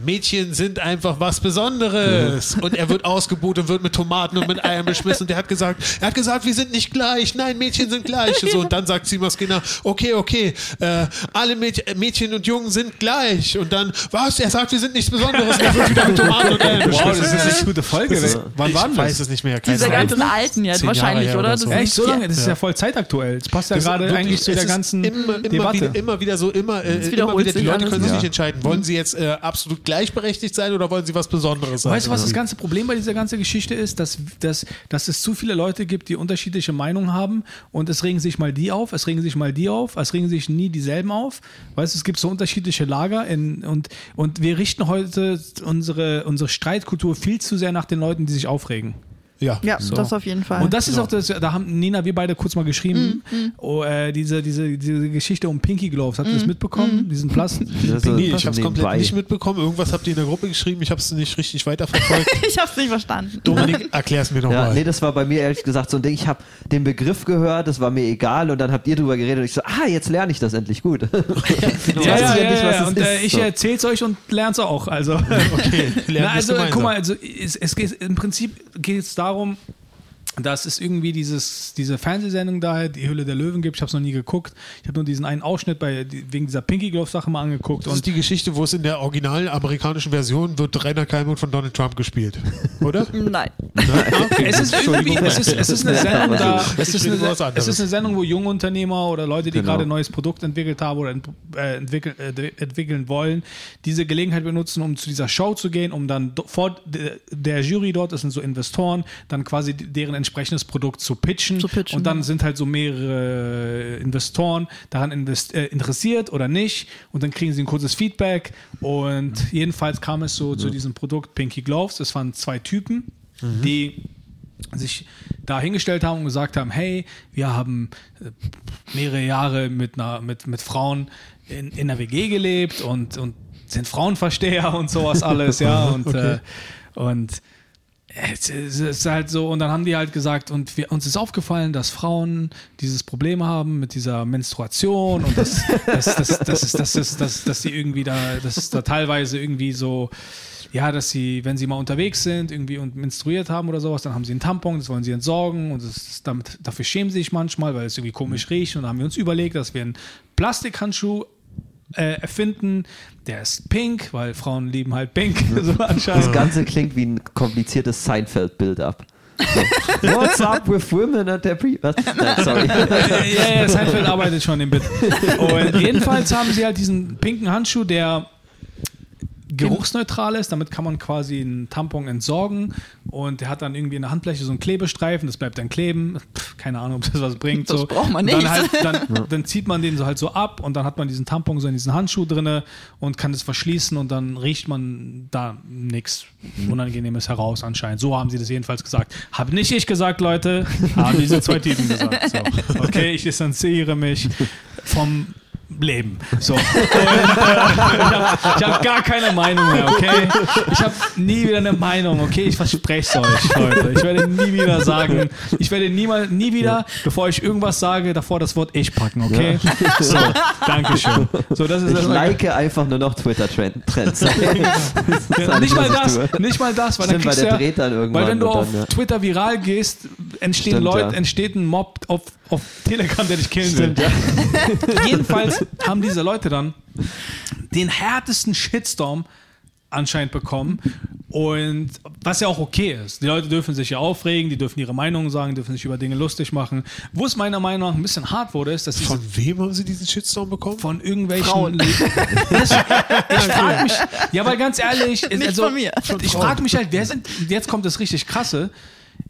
Mädchen sind einfach was Besonderes. Und er wird ausgebucht und wird mit Tomaten und mit Eiern beschmissen. Und er hat gesagt, er hat gesagt, wir sind nicht gleich. Nein, Mädchen sind gleich. So, und dann sagt Seymour Skinner, okay, okay, äh, alle Mäd Mädchen und Jungen sind gleich. Und dann, was? Er sagt, wir sind nichts Besonderes. Und er wird wieder mit Tomaten und Eiern Wow, beschmissen. das ist eine echt gute Folge. Das ist, Wann ich war denn weiß das? es nicht mehr. keine Diese ganzen alten jetzt wahrscheinlich, oder? oder so. Das Echt so lange? Das ist Ja. voll zeitaktuell. Das passt ja Das gerade wirklich- eigentlich zu der ganzen immer, immer, Debatte. Wieder, immer wieder so, immer, äh, immer wieder die Leute können sich ja. nicht entscheiden. Wollen sie jetzt äh, absolut gleichberechtigt sein oder wollen sie was Besonderes sein? Weißt du, was das ganze Problem bei dieser ganzen Geschichte ist? Dass, dass, dass es zu viele Leute gibt, die unterschiedliche Meinungen haben und es regen sich mal die auf, es regen sich mal die auf, es regen sich nie dieselben auf. Weißt du, es gibt so unterschiedliche Lager in, und, und wir richten heute unsere, unsere Streitkultur viel zu sehr nach den Leuten, die sich aufregen. Ja. Ja, das auf jeden Fall. Und das ist auch das, da haben Nina, wir beide kurz mal geschrieben, Mhm, oh, äh, diese, diese, diese Geschichte um Pinky Gloves. Habt ihr das mitbekommen? Diesen Plast? Also, Nee, ich habe es nebenbei. komplett nicht mitbekommen. Irgendwas habt ihr in der Gruppe geschrieben. Ich habe es nicht richtig weiterverfolgt. ich habe es nicht verstanden. Dominik, erklär es mir Ja, nochmal. nee, das war bei mir ehrlich gesagt so ein Ding. Ich habe den Begriff gehört, das war mir egal und dann habt ihr drüber geredet und ich so, ah, jetzt lerne ich das endlich gut. Ja, ja, ich ja, nicht, ja. es Und äh, ich so. erzähl's euch und lern's auch. Also, okay, lernen Na, also gemeinsam. guck mal, also es, es geht im Prinzip geht es darum, darum, dass es irgendwie dieses, diese Fernsehsendung da, die Hülle der Löwen gibt. Ich habe es noch nie geguckt. Ich habe nur diesen einen Ausschnitt bei, wegen dieser Pinky Glove Sache mal angeguckt. Das ist Und die Geschichte, wo es in der originalen amerikanischen Version wird Rainer Kalmund von Donald Trump gespielt. Oder? Nein. es ist irgendwie, es ist, es ist eine Sendung da, es Ich ist rede eine, über was anderes. es ist eine Sendung, wo junge Unternehmer oder Leute, die Genau. gerade ein neues Produkt entwickelt haben oder ent, äh, entwickeln, äh, entwickeln wollen, diese Gelegenheit benutzen, um zu dieser Show zu gehen, um dann vor de- der Jury dort, das sind so Investoren, dann quasi deren entsprechendes Produkt zu pitchen. Zu pitchen, und dann ja. sind halt so mehrere Investoren daran invest äh, interessiert oder nicht und dann kriegen sie ein kurzes Feedback und jedenfalls kam es so zu diesem Produkt Pinky Gloves. Es waren zwei Typen, die sich da hingestellt haben und gesagt haben, hey, wir haben äh, mehrere Jahre mit, einer, mit, mit Frauen in, in einer WG gelebt und, und sind Frauenversteher und sowas alles, ja. Und, Okay. äh, und es ist- halt so, und dann haben die halt gesagt, und wir, uns ist aufgefallen, dass Frauen dieses Problem haben mit dieser Menstruation und das, das, das, das, ist, das ist, das, dass sie irgendwie da, das ist da teilweise irgendwie so, ja, dass sie, wenn sie mal unterwegs sind, irgendwie und menstruiert haben oder sowas, dann haben sie einen Tampon, das wollen sie entsorgen und das damit, dafür schämen sie sich manchmal, weil es irgendwie komisch riecht. Und dann haben wir uns überlegt, dass wir einen Plastikhandschuh äh, erfinden, der ist pink, weil Frauen lieben halt pink, so anscheinend. Das Ganze klingt wie ein kompliziertes Seinfeld-Build-up. So. What's up with women at their pre... Was? Nein, sorry. ja, ja, Seinfeld arbeitet schon im Bit. Und jedenfalls haben sie halt diesen pinken Handschuh, der geruchsneutral ist. Damit kann man quasi einen Tampon entsorgen. Und der hat dann irgendwie in der Handfläche so einen Klebestreifen. Das bleibt dann kleben. Pff, keine Ahnung, ob das was bringt. Das so. braucht man nicht. Dann, halt, dann, dann zieht man den so halt so ab und dann hat man diesen Tampon so in diesen Handschuh drinne und kann das verschließen und dann riecht man da nichts Unangenehmes heraus anscheinend. So haben sie das jedenfalls gesagt. Habe nicht ich gesagt, Leute, haben diese zwei Typen gesagt. So. Okay, ich distanziere mich vom Leben. So. Und, äh, ich habe hab gar keine Meinung mehr, okay? Ich habe nie wieder eine Meinung, okay? Ich verspreche es euch, Leute. Ich werde nie wieder sagen, ich werde niemals, nie wieder, bevor ich irgendwas sage, davor das Wort ich packen, okay? So, Dankeschön. So, das ist Ich das. like einfach nur noch Twitter-Trends. Ja, nicht mal das, nicht mal das, weil dann Stimmt, weil kriegst der du ja, dann irgendwann weil wenn du auf dann, ja. Twitter viral gehst, entstehen Stimmt, Leute, ja. entsteht ein Mob auf, auf Telegram, der dich killen will. Jedenfalls haben diese Leute dann den härtesten Shitstorm anscheinend bekommen. Und was ja auch okay ist. Die Leute dürfen sich ja aufregen, die dürfen ihre Meinungen sagen, dürfen sich über Dinge lustig machen. Wo es meiner Meinung nach ein bisschen hart wurde, ist, dass diese Von wem haben sie diesen Shitstorm bekommen? von irgendwelchen. Frauen. Ich frage mich, ja, weil ganz ehrlich, Nicht also, von mir. ich frage mich halt, wer sind, jetzt kommt das richtig krasse.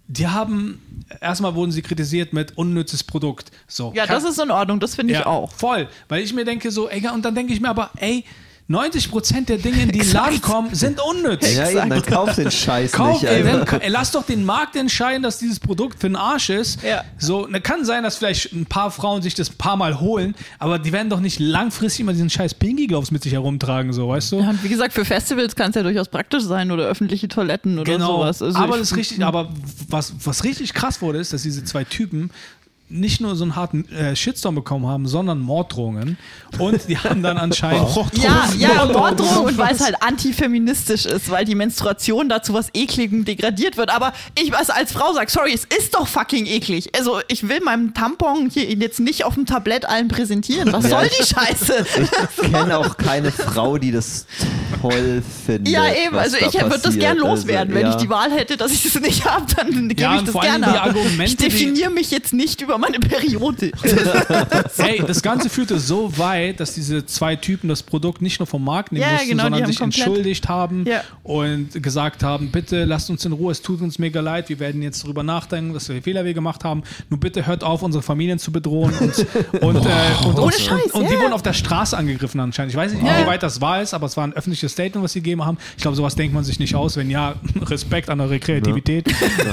Die haben, erstmal wurden sie kritisiert mit unnützes Produkt. So, Ja, das kann- ist in Ordnung, das finde ich ja, auch. Voll, weil ich mir denke so, ey, und dann denke ich mir aber, ey, 90% der Dinge, die in den Laden kommen, sind unnütz. Ja, eben, dann kauf den Scheiß Kauf, nicht. ey, dann, ey, lass doch den Markt entscheiden, dass dieses Produkt für den Arsch ist. Ja. So, ne, kann sein, dass vielleicht ein paar Frauen sich das ein paar Mal holen, aber die werden doch nicht langfristig immer diesen scheiß Pinky Gloves mit sich herumtragen, so, weißt du? Ja, und wie gesagt, für Festivals kann es ja durchaus praktisch sein oder öffentliche Toiletten oder sowas. Also aber das richtig, aber was, was richtig krass wurde, ist, dass diese zwei Typen nicht nur so einen harten äh, Shitstorm bekommen haben, sondern Morddrohungen. Und die haben dann anscheinend. Ja, ja, Morddrohungen. Und weil es halt antifeministisch ist, weil die Menstruation dazu was Ekligem degradiert wird. Aber ich was als Frau sag, sorry, es ist doch fucking eklig. Also ich will meinem Tampon hier jetzt nicht auf dem Tablett allen präsentieren. Was soll die Scheiße? Ich kenne auch keine Frau, die das toll findet. Ja, eben. was Also da ich würde das gern loswerden. Also, Wenn ja. ich die Wahl hätte, dass ich das nicht habe, dann gebe Ja, ich das gerne ab. Ich definiere mich jetzt nicht über meine Periode. Ey, das Ganze führte so weit, dass diese zwei Typen das Produkt nicht nur vom Markt nehmen Ja, mussten, genau, sondern sich komplett- entschuldigt haben Ja. und gesagt haben, bitte lasst uns in Ruhe, es tut uns mega leid, wir werden jetzt darüber nachdenken, dass wir Fehler gemacht haben. Nur bitte hört auf, unsere Familien zu bedrohen und, und, äh, und, Ohne und, Scheiß, und, und die ja. wurden auf der Straße angegriffen anscheinend. Ich weiß nicht, Ja. wie weit das wahr ist, aber es war ein öffentliches Statement, was sie gegeben haben. Ich glaube, sowas denkt man sich nicht aus. Wenn ja, Respekt an eure Kreativität.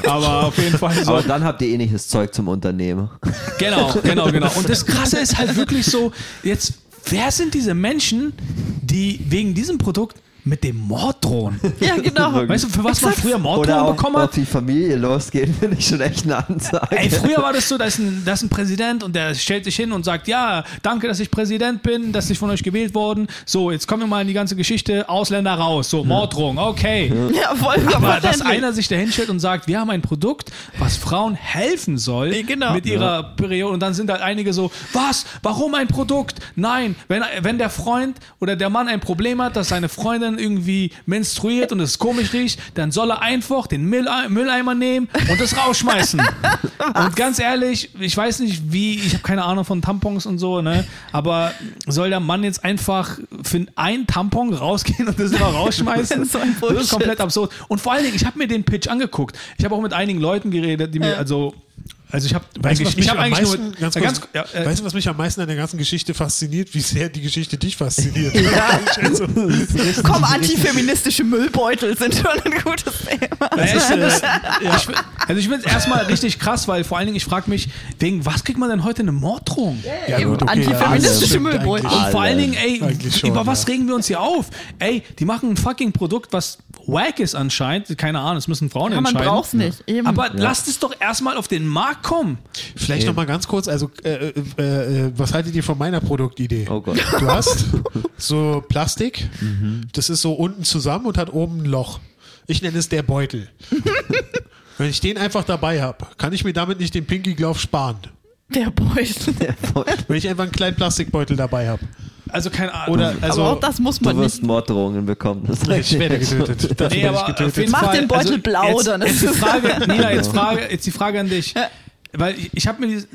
Aber auf jeden Fall so. Aber dann habt ihr ähnliches Zeug zum Unternehmen. Genau, genau, genau. Und das Krasse ist halt wirklich so, jetzt, wer sind diese Menschen, die wegen diesem Produkt mit dem Mord drohen? ja, genau. Weißt du, für was man früher auch bekommen auf hat? die Familie losgehen, finde ich schon echt eine Ansage. Ey, früher war das so, da ist, ein, da ist ein Präsident und der stellt sich hin und sagt, ja, danke, dass ich Präsident bin, dass ich von euch gewählt worden. So, jetzt kommen wir mal in die ganze Geschichte, Ausländer raus. So, Morddrohung, okay. Ja, voll Aber dass einer sich da hinstellt und sagt, wir haben ein Produkt, was Frauen helfen soll Ja, genau. mit ihrer Periode. Und dann sind halt einige so, was? Warum ein Produkt? Nein, wenn, wenn der Freund oder der Mann ein Problem hat, dass seine Freundin irgendwie menstruiert und es komisch riecht, dann soll er einfach den Mülle- Mülleimer nehmen und das rausschmeißen. und ganz ehrlich, ich weiß nicht wie, ich habe keine Ahnung von Tampons und so, ne? Aber soll der Mann jetzt einfach für ein Tampon rausgehen und das immer rausschmeißen? So das ist komplett absurd. Und vor allen Dingen, ich habe mir den Pitch angeguckt. Ich habe auch mit einigen Leuten geredet, die mir, also, also ich habe Weißt du, was eigentlich, ich am eigentlich meisten, nur, ganz ja, kurz, ganz, ja, äh, weißt du, was mich am meisten an der ganzen Geschichte fasziniert? Wie sehr die Geschichte dich fasziniert. Also, Komm, antifeministische Müllbeutel sind schon ein gutes Thema. Ich find das, ich, also ich finde es erstmal richtig krass, weil vor allen Dingen, ich frage mich, wegen was kriegt man denn heute eine Morddrohung? ja, gut, okay, antifeministische ja, stimmt Müllbeutel. Und vor allen Dingen, ey, schon, über was ja. regen wir uns hier auf? Ey, die machen ein fucking Produkt, was wack ist anscheinend. Keine Ahnung, das müssen Frauen Ja, man entscheiden. braucht's nicht. Eben. Aber lasst es doch erstmal auf den Markt kommen. Vielleicht noch mal ganz kurz, also äh, äh, äh, was haltet ihr von meiner Produktidee? Oh Gott. Du hast so Plastik, das ist so unten zusammen und hat oben ein Loch. Ich nenne es der Beutel. Wenn ich den einfach dabei habe, kann ich mir damit nicht den Pinky Glove sparen. Der Beutel. Wenn ich einfach einen kleinen Plastikbeutel dabei habe. Also keine Ahnung. Oder also Aber auch das muss Du man wirst nicht. Morddrohungen bekommen. Das ich werde getötet. Dafür Nee, werde aber getötet. Mach den Beutel also blau, jetzt, dann ist es- Frage, Nina, jetzt, Frage, jetzt die Frage an dich. Weil ich, ich habe mir dieses,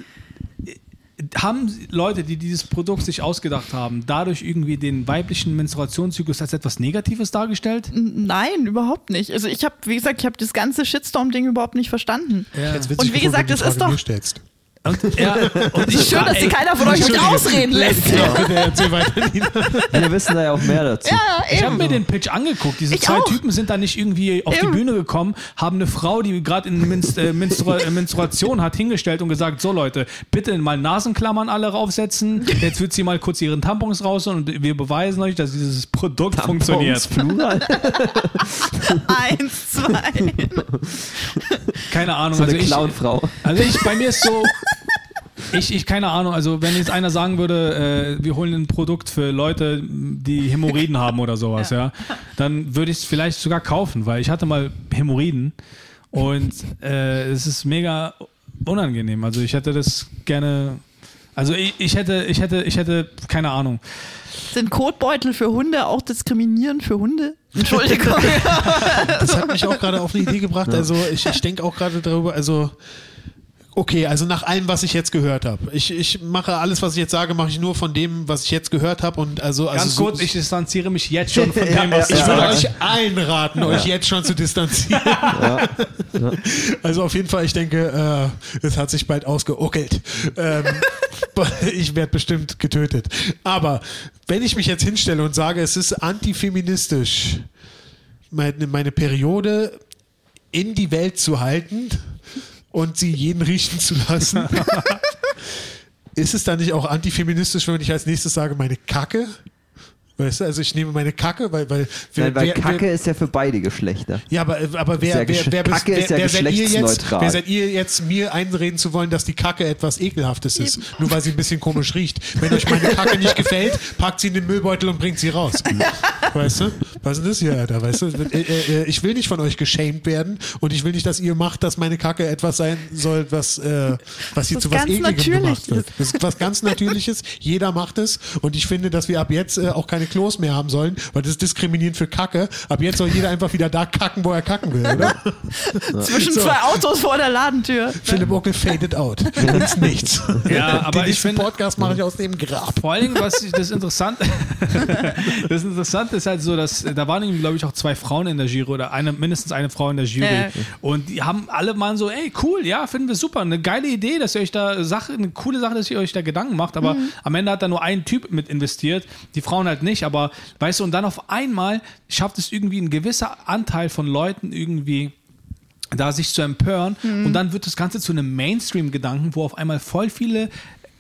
haben Leute, die dieses Produkt sich ausgedacht haben, dadurch irgendwie den weiblichen Menstruationszyklus als etwas Negatives dargestellt? Nein, überhaupt nicht. Also ich habe, wie gesagt, ich habe das ganze Shitstorm-Ding überhaupt nicht verstanden. Jetzt witzig Und wie gesagt, die ist doch- stellst. Und, ja, und ich Schön, dass dir keiner von euch mit ausreden lässt. Ja, bitte erzähl weiter, Nina. Wir wissen da ja auch mehr dazu. Ja, Ich habe mir den Pitch angeguckt. Diese Ich zwei auch. Typen sind da nicht irgendwie auf Eben. die Bühne gekommen, haben eine Frau, die gerade in Menst äh, Menstrua äh, Menstruation hat, hingestellt und gesagt: So Leute, bitte mal Nasenklammern alle raufsetzen. Jetzt wird sie mal kurz ihren Tampons raus und wir beweisen euch, dass dieses Produkt funktioniert. Plural. Eins, zwei. Keine Ahnung. So eine also ich, Clownfrau. Also ich, bei mir ist so, ich, ich keine Ahnung, also wenn jetzt einer sagen würde, äh, wir holen ein Produkt für Leute, die Hämorrhoiden haben oder sowas, ja, dann würde ich es vielleicht sogar kaufen, weil ich hatte mal Hämorrhoiden und äh, es ist mega unangenehm. Also ich hätte das gerne. Also ich, ich hätte, ich hätte, ich hätte, keine Ahnung. Sind Kotbeutel für Hunde auch diskriminierend für Hunde? Entschuldigung. Das hat mich auch gerade auf eine Idee gebracht. Also ich, ich denke auch gerade darüber, also okay, also nach allem, was ich jetzt gehört habe. Ich, ich mache alles, was ich jetzt sage, mache ich nur von dem, was ich jetzt gehört habe und also, also Ganz so, kurz, ich distanziere mich jetzt schon von dem, was ich du würde sagst. euch allen raten, euch jetzt schon zu distanzieren. Also auf jeden Fall, ich denke, äh, es hat sich bald ausgeockelt. Ähm, ich werde bestimmt getötet. Aber wenn ich mich jetzt hinstelle und sage, es ist antifeministisch, meine, meine Periode in die Welt zu halten und sie jeden riechen zu lassen, ist es dann nicht auch antifeministisch, wenn ich als nächstes sage, meine Kacke? Weißt du, also ich nehme meine Kacke, weil, weil, Nein, weil wer- wer- Kacke ist ja für beide Geschlechter. ja, aber, aber wer, ja wer, wer, Kacke wer, ist ja wer, seid ihr jetzt, geschlechtsneutral. wer seid ihr jetzt, mir einreden zu wollen, dass die Kacke etwas Ekelhaftes ist? Nur weil sie ein bisschen komisch riecht. Wenn euch meine Kacke nicht gefällt, packt sie in den Müllbeutel und bringt sie raus. Weißt du? Was ist das hier, Alter? Weißt du? Äh, äh, Ich will nicht von euch geschämt werden und ich will nicht, dass ihr macht, dass meine Kacke etwas sein soll, was, äh, was hier Was zu was Ekligem gemacht wird. Das ist was ganz Natürliches. Jeder macht es und ich finde, dass wir ab jetzt äh, auch keine Klos mehr haben sollen, weil das ist diskriminierend für Kacke. Ab jetzt soll jeder einfach wieder da kacken, wo er kacken will, oder? Zwischen So. zwei Autos vor der Ladentür. Philipp Ockel faded out. Ins Nichts. Ja, aber Den ich finde, Podcast mache ich aus dem Grab. vor allen Dingen, was ich, das Interessante, das Interessante ist halt so, dass äh, da waren, glaube ich, auch zwei Frauen in der Jury oder eine, mindestens eine Frau in der Jury. Ja. Und die haben alle mal so, ey, cool, ja, finden wir super, eine geile Idee, dass ihr euch da Sache, eine coole Sache, dass ihr euch da Gedanken macht, aber am Ende hat da nur ein Typ mit investiert, die Frauen halt nicht, aber weißt du, und dann auf einmal schafft es irgendwie ein gewisser Anteil von Leuten irgendwie da sich zu empören. Und dann wird das Ganze zu einem Mainstream-Gedanken, wo auf einmal voll viele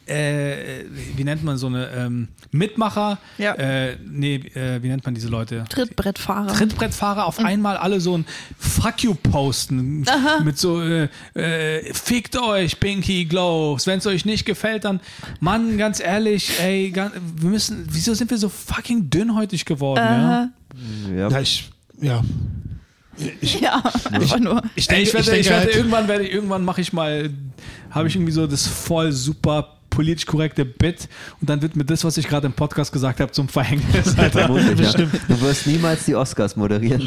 äh, wie nennt man so eine ähm, Mitmacher, Ja. äh, nee, äh, wie nennt man diese Leute? Trittbrettfahrer. Trittbrettfahrer auf einmal alle so ein Fuck you posten mit so äh, äh, fickt euch Pinky Gloves wenn es euch nicht gefällt dann Mann ganz ehrlich ey ga- wir müssen wieso sind wir so fucking dünnhäutig geworden ja? Ja. Ja, ich, ja. Ich, ja, einfach nur. ich Ey, denke, ich werde, ich ich werde halt, irgendwann werde ich, irgendwann mache ich mal, habe ich irgendwie so das voll super politisch korrekte Bit und dann wird mir das, was ich gerade im Podcast gesagt habe, zum Verhängnis. Alter. Vermutlich, ja. Du wirst niemals die Oscars moderieren.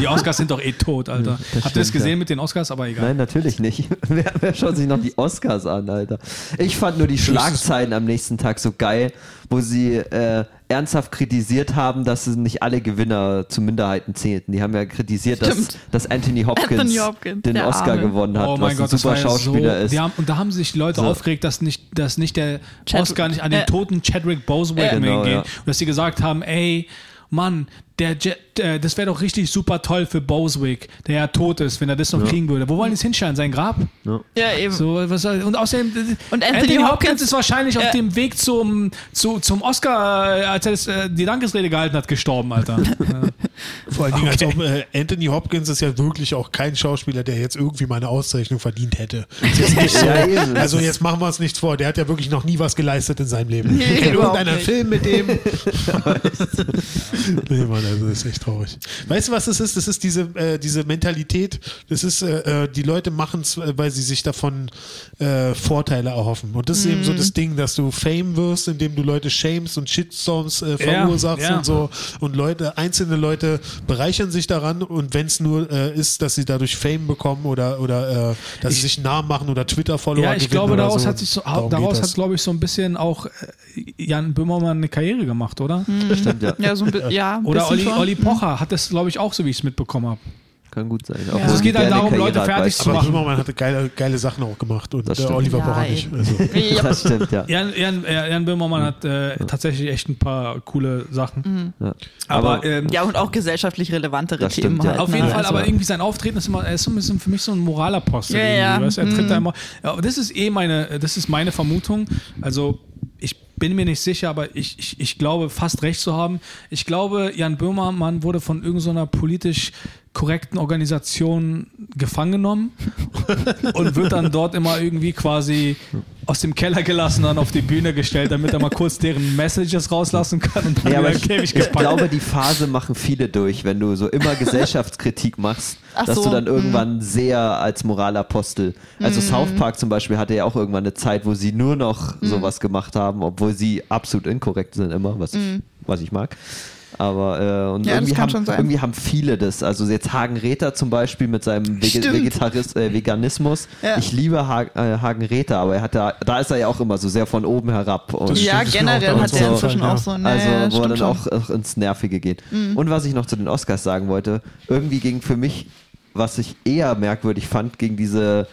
Die Oscars sind doch eh tot, Alter. Habt ihr das stimmt, gesehen ja. mit den Oscars? Aber egal. Nein, natürlich nicht. Wer, wer schaut sich noch die Oscars an, Alter? Ich fand nur die Schlagzeilen am nächsten Tag so geil, wo sie äh, ernsthaft kritisiert haben, dass nicht alle Gewinner zu Minderheiten zählten. Die haben ja kritisiert, dass, Stimmt. dass Anthony Hopkins, Anthony Hopkins, den Oscar Arme. gewonnen hat, Oh was mein ein Gott, das super war ja so. Schauspieler ist. Haben, und da haben sich die Leute So. aufgeregt, dass nicht, dass nicht der Chad- Oscar nicht an den äh, toten Chadwick Boseman äh, genau, geht. ja. Und dass sie gesagt haben, ey, Mann, der, Je- äh, das wäre doch richtig super toll für Boswick, der ja tot ist, wenn er das noch kriegen würde. Wo wollen die es hinstellen? Sein Grab? Ja, eben. So, was und außerdem, Und Anthony, Anthony Hopkins, Hopkins ist wahrscheinlich auf äh, dem Weg zum, zu, zum Oscar, äh, als er das, äh, die Dankesrede gehalten hat, gestorben, Alter. vor allen Dingen, als Okay. ob äh, Anthony Hopkins ist ja wirklich auch kein Schauspieler, der jetzt irgendwie mal eine Auszeichnung verdient hätte. Ist jetzt nicht so, Ja, also jetzt machen wir uns nichts vor, der hat ja wirklich noch nie was geleistet in seinem Leben. Nee, irgendeinen nicht. Film mit dem. nee, Mann, also das ist echt traurig. Weißt du, was das ist? Das ist diese, äh, diese Mentalität. Das ist, äh, äh, die Leute machen es, weil sie sich davon äh, Vorteile erhoffen. Und das ist eben so Mhm. das Ding, dass du Fame wirst, indem du Leute shamest und Shitstorms äh, Ja, verursachst ja. und so. Und Leute, einzelne Leute bereichern sich daran und wenn es nur äh, ist, dass sie dadurch Fame bekommen oder, oder äh, dass sie sich einen Namen machen oder Twitter-Follower ja, ich gewinnen glaube, oder daraus so. hat sich so, Darum daraus hat, glaube ich, so ein bisschen auch äh, Jan Böhmermann eine Karriere gemacht, oder? Stimmt, ja. Ja, so ein. Ja, Oder bisschen Olli. Olli Pocher hat das, glaube ich, auch so, wie ich es mitbekommen habe. Kann gut sein. Also es geht halt darum, Leute fertig zu Aber machen. Böhmermann hatte geile, geile Sachen auch gemacht und Das äh, stimmt. Oliver Ja, Pocher nicht. Also. Ja. Das stimmt, ja. Jan, Jan, äh, Jan Böhmermann hat äh, tatsächlich echt ein paar coole Sachen. ja. Aber, Aber- ähm, ja, und auch gesellschaftlich relevantere Themen stimmt, ja. halt. Auf ne? jeden Fall, Also- aber irgendwie sein Auftreten ist immer, er ist so ein bisschen für mich so ein Moralapostel. Ja, irgendwie, ja. weißt? Er tritt Mhm. da immer. Ja, aber das ist eh meine, das ist meine Vermutung. Also bin mir nicht sicher, aber ich, ich, ich glaube fast recht zu haben. Ich glaube, Jan Böhmermann wurde von irgendeiner politisch korrekten Organisation gefangen genommen und wird dann dort immer irgendwie quasi aus dem Keller gelassen und dann auf die Bühne gestellt, damit er mal kurz deren Messages rauslassen kann und dann Ja, aber ich, ich glaube, die Phase machen viele durch, wenn du so immer Gesellschaftskritik machst, Ach dass so, du dann mhm. irgendwann sehr als Moralapostel. Also South Park zum Beispiel hatte ja auch irgendwann eine Zeit, wo sie nur noch Mhm. sowas gemacht haben, obwohl sie absolut inkorrekt sind immer, was, ich, was ich mag. Aber äh, und Mhm. Ja, irgendwie, haben, irgendwie haben viele das. Also jetzt Hagen Räther zum Beispiel mit seinem Vege. Vegetaris äh, Veganismus. Ja. Ich liebe ha äh, Hagen Räther, aber er hat da, da ist er ja auch immer so sehr von oben herab. Und Ja, generell hat so. inzwischen Ja. auch so eine. also, wo er dann auch, auch ins Nervige geht. Und was ich noch zu den Oscars sagen wollte, irgendwie ging für mich, was ich eher merkwürdig fand, ging diese,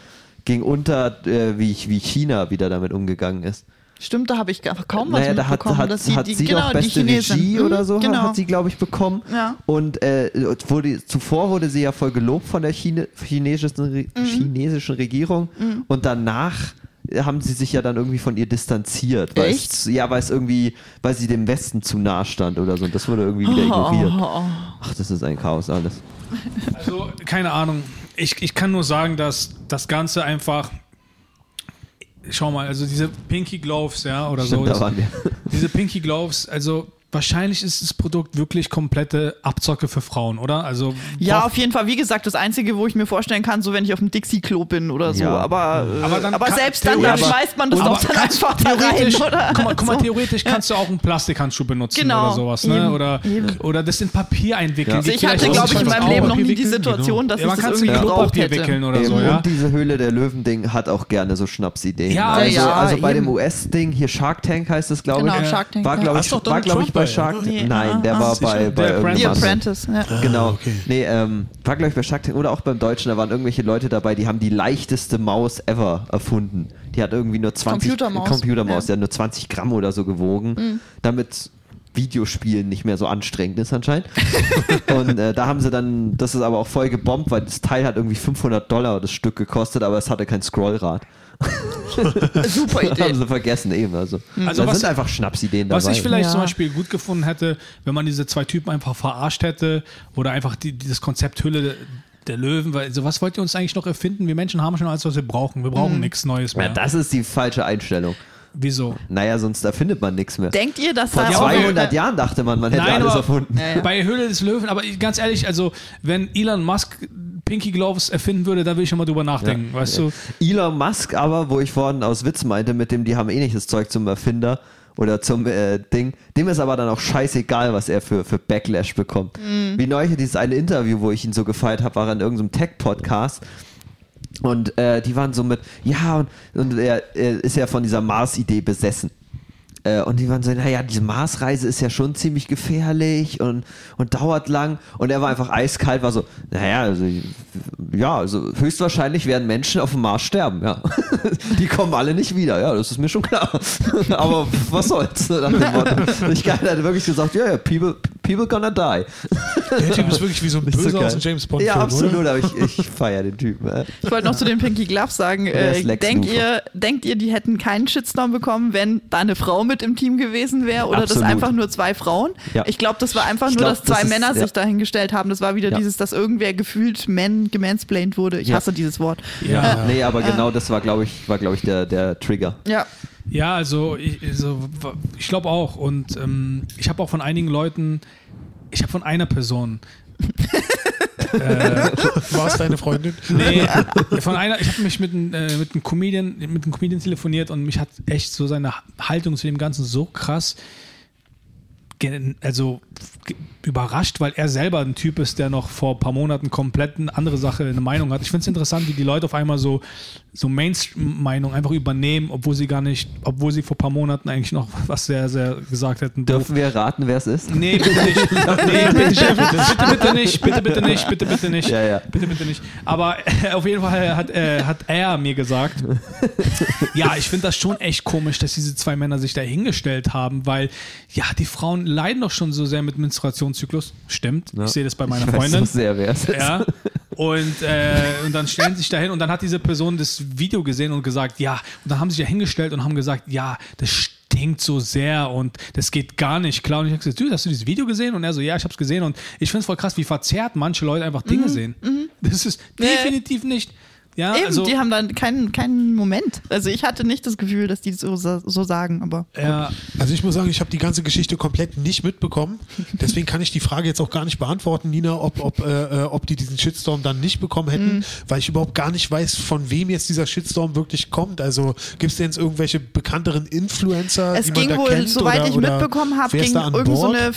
ging unter, äh, wie, wie China wieder damit umgegangen ist. Stimmt, da habe ich kaum was Naja, da hat, mitbekommen. hat, dass sie, hat die, sie genau, doch beste. Regie Hm, oder so, genau. hat sie, glaube ich, bekommen. Ja. Und äh, wurde, zuvor wurde sie ja voll gelobt von der Chine, chinesischen, Mhm. chinesischen Regierung und danach haben sie sich ja dann irgendwie von ihr distanziert. Weil Echt? Es, ja, weil es irgendwie, weil sie dem Westen zu nah stand oder so. Und das wurde irgendwie wieder ignoriert. Oh, Ach, das ist ein Chaos alles. Also, keine Ahnung. Ich, ich kann nur sagen, dass das Ganze einfach. Schau mal, also diese Pinky Gloves, ja, oder Stimmt, so. da waren wir. Diese Pinky Gloves, also wahrscheinlich ist das Produkt wirklich komplette Abzocke für Frauen, oder? Also Ja, auf jeden Fall. Wie gesagt, das Einzige, wo ich mir vorstellen kann, so wenn ich auf dem Dixie-Klo bin oder so. Ja. Aber, äh, Aber dann aber selbst dann, dann schmeißt man das doch dann einfach da rein, theoretisch, oder? Guck mal, guck mal, So. theoretisch kannst du auch einen Plastikhandschuh benutzen Genau, oder sowas, ne? eben, Oder, eben. oder das in Papier einwickeln. Ja. Also ich hatte, glaube ich, in meinem Leben noch nie die wickeln, Situation, genau. dass ja, man ich das kann es in irgendwie gebraucht hätte. wickeln oder so, ja. Und diese Höhle der Löwen-Ding hat auch gerne so Schnapsideen. Ja, also, ja, also bei dem US-Ding, hier Shark Tank heißt es, glaube Genau, ich. Shark Tank. War, glaube ich, bei bei, Shark? Tank. Nee, Nein, ah, der ah, war sicher. bei, bei The irgendwas. Apprentice, ja. Genau. okay. Nee, ähm, war glaube ich bei Shark Tank oder auch beim Deutschen, da waren irgendwelche Leute dabei, die haben die leichteste Maus ever erfunden. Die hat irgendwie nur 20 Computermaus. Computermaus, Ja. die hat nur 20 Gramm oder so gewogen, damit Videospielen nicht mehr so anstrengend ist anscheinend. und äh, da haben sie dann, das ist aber auch voll gebombt, weil das Teil hat irgendwie 500 Dollar das Stück gekostet, aber es hatte kein Scrollrad. Super Das haben Idee. sie vergessen eben. Also, Also da was- sind einfach Schnapsideen dabei. Was ich vielleicht Ja. zum Beispiel gut gefunden hätte, wenn man diese zwei Typen einfach verarscht hätte oder einfach die, dieses Konzept Hülle der Löwen, weil so was wollt ihr uns eigentlich noch erfinden? Wir Menschen haben schon alles, was wir brauchen. Wir brauchen nichts Neues mehr. ja, das ist die falsche Einstellung. Wieso? Naja, sonst erfindet man nichts mehr. Denkt ihr, dass Vor da Ja, auch... aber- 200 Jahren dachte man, man hätte Nein, alles erfunden. Ja, ja. Bei Höhle des Löwen, aber ganz ehrlich, also wenn Elon Musk Pinky Gloves erfinden würde, da würde ich schon mal drüber nachdenken, weißt du? Elon Musk aber, wo ich vorhin aus Witz meinte, mit dem, die haben ähnliches Zeug zum Erfinder oder zum äh, Ding, dem ist aber dann auch scheißegal, was er für, für Backlash bekommt. Wie neulich dieses eine Interview, wo ich ihn so gefeiert habe, war in irgendeinem Tech-Podcast. Und äh, die waren so mit, ja, und, und er, er ist ja von dieser Mars-Idee besessen. Äh, und die waren so, naja, diese Marsreise ist ja schon ziemlich gefährlich und, und dauert lang. Und er war einfach eiskalt, war so, naja, also, ja, also höchstwahrscheinlich werden Menschen auf dem Mars sterben, ja. Die kommen alle nicht wieder, ja, das ist mir schon klar. Aber was soll's? Nach dem Motto. Ich hat wirklich gesagt, ja, ja, people, people gonna die. Der Typ ist wirklich wie so ein so Böser geil. aus einem James Bond Ja, absolut, oder? aber ich, ich feiere den Typen. äh. Ich wollte noch zu den Pinky Gloves sagen, äh, denkt, ihr, denkt ihr, die hätten keinen Shitstorm bekommen, wenn da eine Frau mit im Team gewesen wäre oder Absolut. das einfach nur zwei Frauen? Ja. Ich glaube, das war einfach Ich nur, glaub, dass zwei das ist- Männer ja. sich dahingestellt haben. Das war wieder Ja. dieses, dass irgendwer gefühlt man gemansplained wurde. Ich Ja. hasse dieses Wort. Ja. Nee, aber genau das war, glaube ich, war, glaube ich, der, der Trigger. Ja. Ja, also ich, also, ich glaube auch. Und ähm, ich habe auch von einigen Leuten, ich habe von einer Person, War es deine Freundin? nee, von einer, ich habe mich mit, einem, äh, mit einem Comedian, mit einem Comedian telefoniert und mich hat echt so seine Haltung zu dem Ganzen so krass also überrascht, weil er selber ein Typ ist, der noch vor ein paar Monaten komplett eine andere Sache, eine Meinung hat. Ich finde es interessant, wie die Leute auf einmal so, so Mainstream-Meinung einfach übernehmen, obwohl sie gar nicht, obwohl sie vor ein paar Monaten eigentlich noch was sehr, sehr gesagt hätten. Dürfen wir raten, wer es ist? Nee, bitte nicht. Nee, bitte, bitte, bitte, bitte nicht. Bitte, bitte nicht. Bitte, bitte nicht. Ja, ja. Bitte, bitte nicht. Aber äh, auf jeden Fall hat, äh, hat er mir gesagt, ja, ich finde das schon echt komisch, dass diese zwei Männer sich da hingestellt haben, weil, ja, die Frauen leiden doch schon so sehr mit Menstruationszyklus. Stimmt. Ich sehe das bei meiner ich weiß Freundin. so sehr, wer es ist. Ja. Und, äh, und dann stellen sie sich dahin und dann hat diese Person das Video gesehen und gesagt, ja, und dann haben sie sich ja hingestellt und haben gesagt, ja, das stinkt so sehr und das geht gar nicht klar. Und ich habe gesagt, du, hast du dieses Video gesehen? Und er so, ja, ich habe es gesehen und ich finde es voll krass, wie verzerrt manche Leute einfach Dinge sehen. Das ist Ja. definitiv nicht Ja, Eben, also, die haben dann keinen, keinen Moment. Also ich hatte nicht das Gefühl, dass die so, so sagen, aber ja, Also ich muss sagen, ich habe die ganze Geschichte komplett nicht mitbekommen. Deswegen kann ich die Frage jetzt auch gar nicht beantworten, Nina, ob, ob, äh, äh, ob die diesen Shitstorm dann nicht bekommen hätten, Mhm. weil ich überhaupt gar nicht weiß, von wem jetzt dieser Shitstorm wirklich kommt. Also gibt es denn jetzt irgendwelche bekannteren Influencer, es die man ging da wohl, kennt? soweit oder, ich mitbekommen habe, wer ist ging da an irgend so eine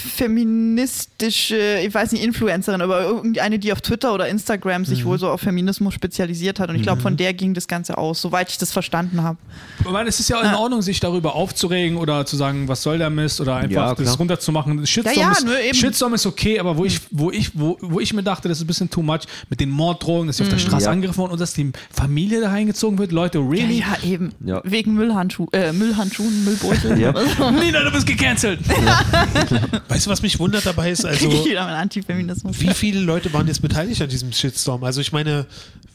feministische, ich weiß nicht, Influencerin, aber irgendeine, die auf Twitter oder Instagram sich Mhm. wohl so auf Feminismus spezialisiert hat. Und ich glaube, von der ging das Ganze aus, soweit ich das verstanden habe. ich meine, es ist ja in Ordnung, sich darüber aufzuregen oder zu sagen, was soll der Mist oder einfach Ja, das runterzumachen. Shitstorm, Ja, ja, ist, eben. Shitstorm ist okay, aber wo ich, wo ich, wo, wo ich mir dachte, das ist ein bisschen too much mit den Morddrohungen, dass sie auf der Straße Ja. angegriffen wurden und dass die Familie da reingezogen wird. Leute, really? ja eben. Ja. Wegen Müllhandschuh, äh, Müllhandschuhen, Müllbeutel. Ja. Nina, du bist gecancelt. Weißt du, was mich wundert dabei ist? Also, krieg ich wieder meinen Antifeminismus. wie viele Leute waren jetzt beteiligt an diesem Shitstorm? Also ich meine,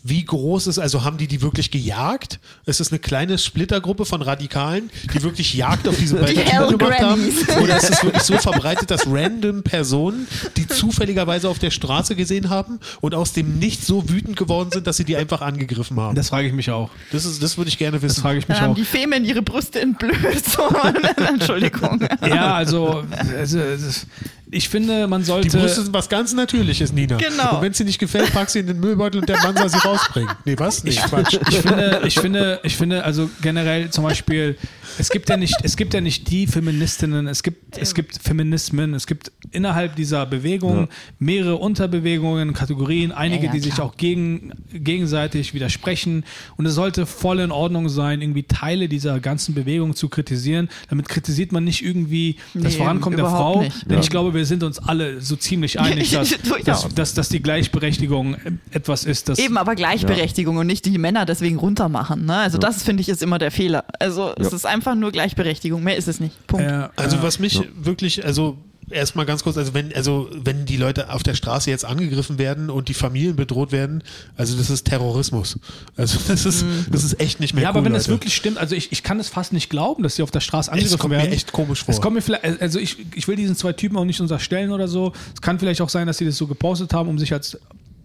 wie groß ist, also haben die die wirklich gejagt? Ist es eine kleine Splittergruppe von Radikalen, die wirklich Jagd auf diese beiden Die Hell gemacht haben? Oder ist es wirklich so verbreitet, dass random Personen, die zufälligerweise auf der Straße gesehen haben und aus dem Nichts so wütend geworden sind, dass sie die einfach angegriffen haben? Das frage ich mich auch. Das, ist, das würde ich gerne Das wissen. frage ich mich Dann haben auch. die Femen ihre Brüste entblößt. Entschuldigung. Ja, also, also das- ich finde, man Die sollte. Brüste sind was ganz Natürliches, Nina. Genau. Und wenn sie nicht gefällt, pack sie in den Müllbeutel und der Mann soll sie rausbringen. Nee, was? Nee, Quatsch. ich finde, ich finde, ich finde, also generell zum Beispiel, es gibt ja nicht, es gibt ja nicht die Feministinnen, es gibt, es gibt Feminismen, es gibt innerhalb dieser Bewegung mehrere Unterbewegungen, Kategorien, einige, Ja, ja, die sich auch gegen, gegenseitig widersprechen. Und es sollte voll in Ordnung sein, irgendwie Teile dieser ganzen Bewegung zu kritisieren. Damit kritisiert man nicht irgendwie das Nee, Vorankommen der Frau. nicht. Denn Ja. ich glaube, wir sind uns alle so ziemlich einig, dass, dass, dass, dass die Gleichberechtigung etwas ist, das Eben, aber Gleichberechtigung und nicht die Männer deswegen runtermachen. Ne? Also das finde ich ist immer der Fehler. Also es Ja. ist einfach nur Gleichberechtigung, mehr ist es nicht. Punkt. äh, Also äh, was mich wirklich, also erstmal ganz kurz, also wenn, also wenn die Leute auf der Straße jetzt angegriffen werden und die Familien bedroht werden, also das ist Terrorismus. Also das ist, das ist echt nicht mehr Ja, cool, aber wenn Leute. wirklich stimmt, also ich, ich kann es fast nicht glauben, dass sie auf der Straße angegriffen kommt mir werden. echt komisch vor. Es kommt mir vielleicht, also ich, ich will diesen zwei Typen auch nicht unterstellen oder so. Es kann vielleicht auch sein, dass sie das so gepostet haben, um sich als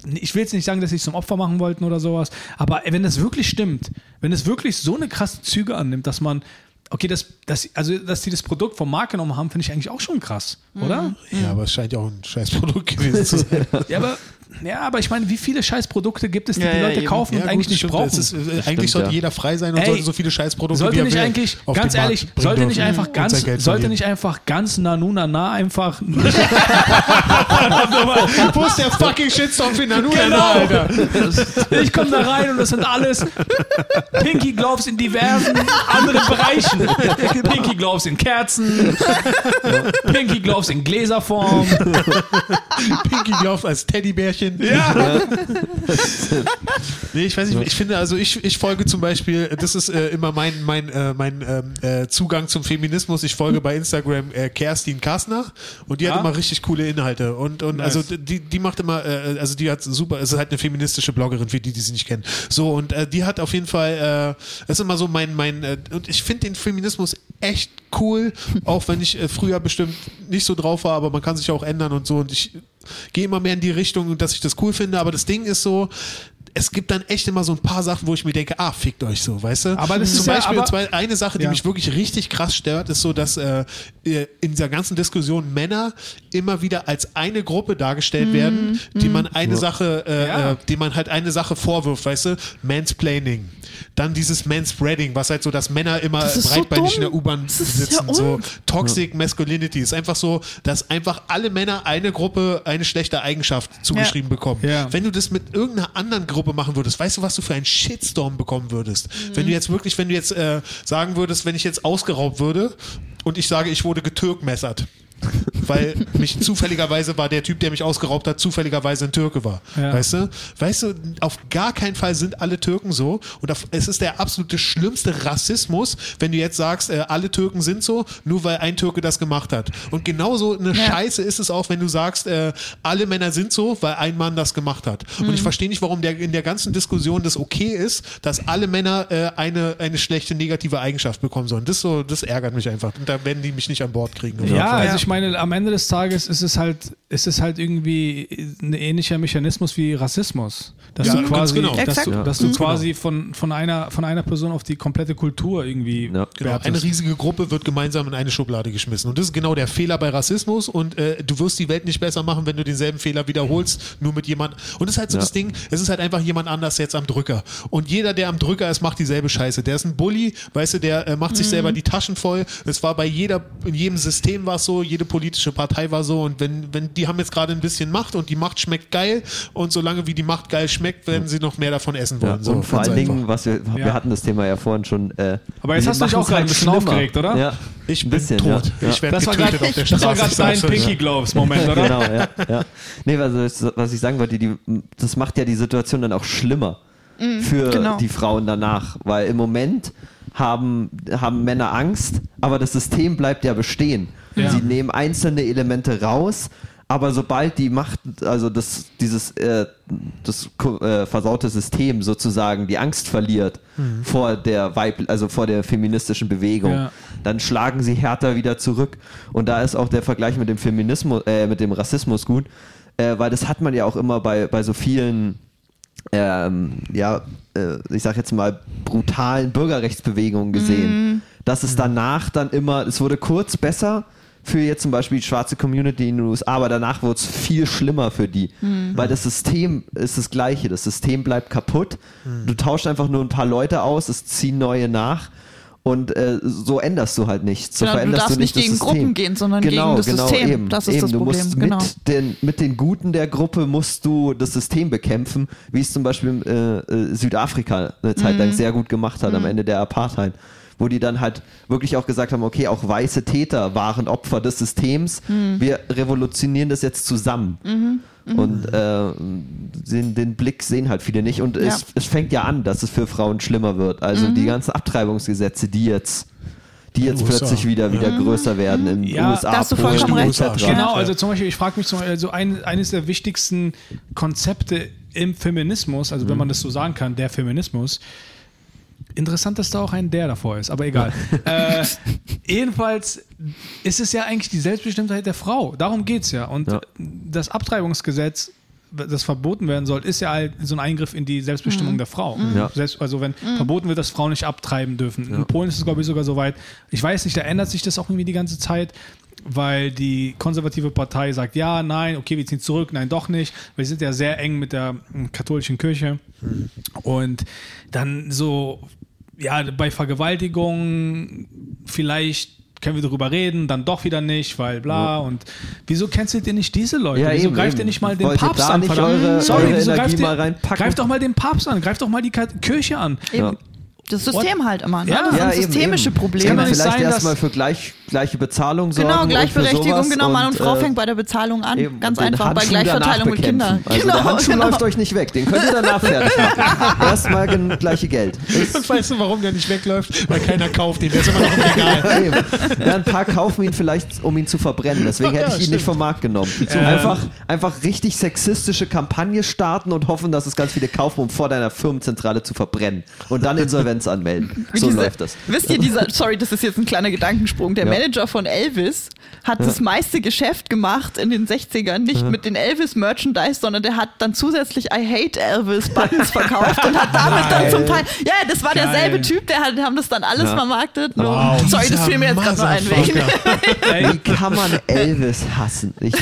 ich will jetzt nicht sagen, dass sie es zum Opfer machen wollten oder sowas, aber wenn es wirklich stimmt, wenn es wirklich so eine krasse Züge annimmt, dass man, okay, das, das, also dass die das Produkt vom Markt genommen haben, finde ich eigentlich auch schon krass, oder? Ja, aber es scheint ja auch ein Scheißprodukt gewesen zu sein. Ja, aber, ja, aber ich meine, wie viele Scheißprodukte gibt es, die Ja, die ja, Sollte eben. kaufen Ja, und eigentlich gut, nicht stimmt. brauchen? Ist, äh, eigentlich stimmt, sollte ja. jeder frei sein und Ey, sollte so viele Scheißprodukte sollte wie er nicht will eigentlich, auf ganz ehrlich, sollte nicht einfach ganz, sollte nicht einfach ganz Nana einfach. Wo ist der fucking Shitstorm für Nanu, Genau. Alter? ich komme da rein und das sind alles Pinky Gloves in diversen anderen Bereichen. Pinky Gloves in Kerzen, Pinky Gloves in Gläserform. Pinky Glove als Teddybärchen. Ja. Nee, ich weiß nicht, ich finde, also ich, ich folge zum Beispiel, das ist äh, immer mein, mein, äh, mein ähm, äh, Zugang zum Feminismus. Ich folge bei Instagram äh, Kerstin Kastner und die hat Ja. immer richtig coole Inhalte. Und, und Nice. also die, die macht immer, äh, also die hat super, es ist halt eine feministische Bloggerin, für die, die sie nicht kennen. So, und äh, die hat auf jeden Fall, äh, das ist immer so mein, mein, äh, und ich finde den Feminismus echt cool, auch wenn ich äh, früher bestimmt nicht so drauf war, aber man kann sich auch ändern und so. Und ich gehe immer mehr in die Richtung, dass ich das cool finde. Aber das Ding ist so, es gibt dann echt immer so ein paar Sachen, wo ich mir denke, ah, fickt euch so, weißt du? Aber das Zum ist ja- Beispiel aber- zwei, eine Sache, die Ja. mich wirklich richtig krass stört, ist so, dass äh, in dieser ganzen Diskussion Männer immer wieder als eine Gruppe dargestellt werden, die man eine Sache, äh, Ja. äh, die man halt eine Sache vorwirft, weißt du? Mansplaining. Dann dieses Manspreading, was halt so, dass Männer immer Das ist so breitbeinig in der U-Bahn sitzen. ja so Toxic Masculinity ist einfach so, dass einfach alle Männer eine Gruppe eine schlechte Eigenschaft zugeschrieben bekommen. Ja. Wenn du das mit irgendeiner anderen Gruppe machen würdest, weißt du, was du für einen Shitstorm bekommen würdest? Mhm. Wenn du jetzt wirklich, wenn du jetzt äh, sagen würdest, wenn ich jetzt ausgeraubt würde und ich sage, ich wurde getürkmessert. Weil mich zufälligerweise war der Typ, der mich ausgeraubt hat, zufälligerweise ein Türke war. Ja. Weißt du? Weißt du, auf gar keinen Fall sind alle Türken so. Und auf, es ist der absolute schlimmste Rassismus, wenn du jetzt sagst, äh, alle Türken sind so, nur weil ein Türke das gemacht hat. Und genauso eine Scheiße ist es auch, wenn du sagst, äh, alle Männer sind so, weil ein Mann das gemacht hat. Und ich verstehe nicht, warum der, in der ganzen Diskussion das okay ist, dass alle Männer äh, eine, eine schlechte negative Eigenschaft bekommen sollen. Das, so, das ärgert mich einfach. Und da werden die mich nicht an Bord kriegen. Ja, also ich meine, am Ende des Tages ist es halt, ist es halt irgendwie ein ähnlicher Mechanismus wie Rassismus. Dass Ja, du ganz quasi, genau. dass du, Ja. dass du Ganz quasi von, von, einer, von einer Person auf die komplette Kultur irgendwie Ja. Genau, eine riesige Gruppe wird gemeinsam in eine Schublade geschmissen. Und das ist genau der Fehler bei Rassismus. Und äh, du wirst die Welt nicht besser machen, wenn du denselben Fehler wiederholst, nur mit jemand. Und das ist halt so Ja. das Ding, es ist halt einfach jemand anders jetzt am Drücker. Und jeder, der am Drücker ist, macht dieselbe Scheiße. Der ist ein Bully, weißt du, der äh, macht sich selber die Taschen voll. Es war bei jeder, in jedem System war es so, jede politische Partei war so. Und wenn, wenn die haben jetzt gerade ein bisschen Macht und die Macht schmeckt geil und solange wie die Macht geil schmeckt, werden sie noch mehr davon essen wollen. Ja, so, und vor allen einfach. Dingen, was wir, wir Ja. hatten das Thema ja vorhin schon. Äh, Aber jetzt wir hast du dich auch gerade ein bisschen aufgeregt, oder? Ja, Ich ein bin bisschen, tot. Ja. Ich werde Das war getötet gerade auf der das war Straße. grad ich dein. Pinky Gloves Moment, oder? genau, ja, ja. Nee, was, ich- was ich sagen wollte, die, das macht ja die Situation dann auch schlimmer für genau. die Frauen danach, weil im Moment haben, haben Männer Angst, aber das System bleibt ja bestehen. Ja. Sie nehmen einzelne Elemente raus, aber sobald die Macht, also das, dieses äh, das äh, versaute System sozusagen die Angst verliert vor der Weib, also vor der feministischen Bewegung, Ja. dann schlagen sie härter wieder zurück. Und da ist auch der Vergleich mit dem Feminismus, äh, mit dem Rassismus gut, äh, weil das hat man ja auch immer bei, bei so vielen, ähm, ja, äh, ich sag jetzt mal, brutalen Bürgerrechtsbewegungen gesehen. Dass es danach dann immer, es wurde kurz besser für jetzt zum Beispiel die schwarze Community in den USA, aber danach wurde es viel schlimmer für die. Weil das System ist das gleiche. Das System bleibt kaputt. Du tauschst einfach nur ein paar Leute aus, es ziehen neue nach. Und äh, so änderst du halt nichts. So Genau, du darfst du nicht nicht gegen. Gruppen gehen, sondern gegen genau, das genau, System. Eben, Das ist eben. das du Problem, Musst genau. mit, den, mit den Guten der Gruppe musst du das System bekämpfen, wie es zum Beispiel äh, äh, Südafrika eine Zeit Mhm. lang sehr gut gemacht hat am Ende der Apartheid. Wo die dann halt wirklich auch gesagt haben, okay, auch weiße Täter waren Opfer des Systems. Mhm. Wir revolutionieren das jetzt zusammen. Und äh, den, den Blick sehen halt viele nicht. Und Ja. Mhm. es, es fängt ja an, dass es für Frauen schlimmer wird. Also die ganzen Abtreibungsgesetze, die jetzt, die jetzt USA. plötzlich wieder, wieder größer werden in Ja, USA, da hast du vollkommen recht. Genau, also zum Beispiel, ich frage mich zum Beispiel, also ein, eines der wichtigsten Konzepte im Feminismus, also wenn man das so sagen kann, der Feminismus, interessant, dass da auch ein der davor ist, aber egal. äh, jedenfalls ist es ja eigentlich die Selbstbestimmtheit der Frau. Darum geht es ja. Und Ja. das Abtreibungsgesetz, das verboten werden soll, ist ja halt so ein Eingriff in die Selbstbestimmung der Frau. Ja. Selbst, also wenn verboten wird, dass Frauen nicht abtreiben dürfen. In Polen ist es, glaube ich, sogar so weit. Ich weiß nicht, da ändert sich das auch irgendwie die ganze Zeit, weil die konservative Partei sagt, ja, nein, okay, wir ziehen zurück, nein, doch nicht. Wir sind ja sehr eng mit der mm, katholischen Kirche. Und dann so, ja, bei Vergewaltigung vielleicht können wir darüber reden, dann doch wieder nicht, weil bla und wieso cancelt ihr nicht diese Leute? Ja, wieso eben, greift eben. ihr nicht mal den Wollt Papst an? eure- Sorry, eure wieso Energie greift ihr, mal reinpacken? greift doch mal den Papst an, greift doch mal die Kirche an. Eben. Das System halt immer, ne? Ja. das Ja, sind eben, systemische eben. Probleme. kann doch nicht Vielleicht sein, erstmal für gleich, gleiche Bezahlung sorgen. Genau, und für Gleichberechtigung, genau. Mann und Frau äh, fängt bei der Bezahlung an. eben, Ganz und einfach, bei Handschuh Gleichverteilung mit Kindern. Also der Handschuh genau. läuft euch nicht weg, den könnt ihr danach fertig machen. Erstmal gleiche Geld. Und weißt du, warum der nicht wegläuft? Weil keiner kauft ihn. Der ist immer noch im Regal. eben. Ja, ein paar kaufen ihn vielleicht, um ihn zu verbrennen. Deswegen hätte ich ihn nicht vom Markt genommen. Einfach, einfach richtig sexistische Kampagne starten und hoffen, dass es ganz viele kaufen, um vor deiner Firmenzentrale zu verbrennen. Und dann Insolvenz anmelden. Wie So diese- läuft das. Wisst ihr, dieser, sorry, das ist jetzt ein kleiner Gedankensprung. Der Ja. Manager von Elvis hat das meiste Geschäft gemacht in den 60ern, nicht mit den Elvis-Merchandise, sondern der hat dann zusätzlich I Hate Elvis-Buttons verkauft und hat damit dann zum Teil, ja, das war Geil. derselbe Typ, der hat, haben das dann alles Ja. vermarktet. Nur, Wow, sorry, das fiel mir jetzt gerade ein. Wegen. Wie kann man Elvis hassen? Ich,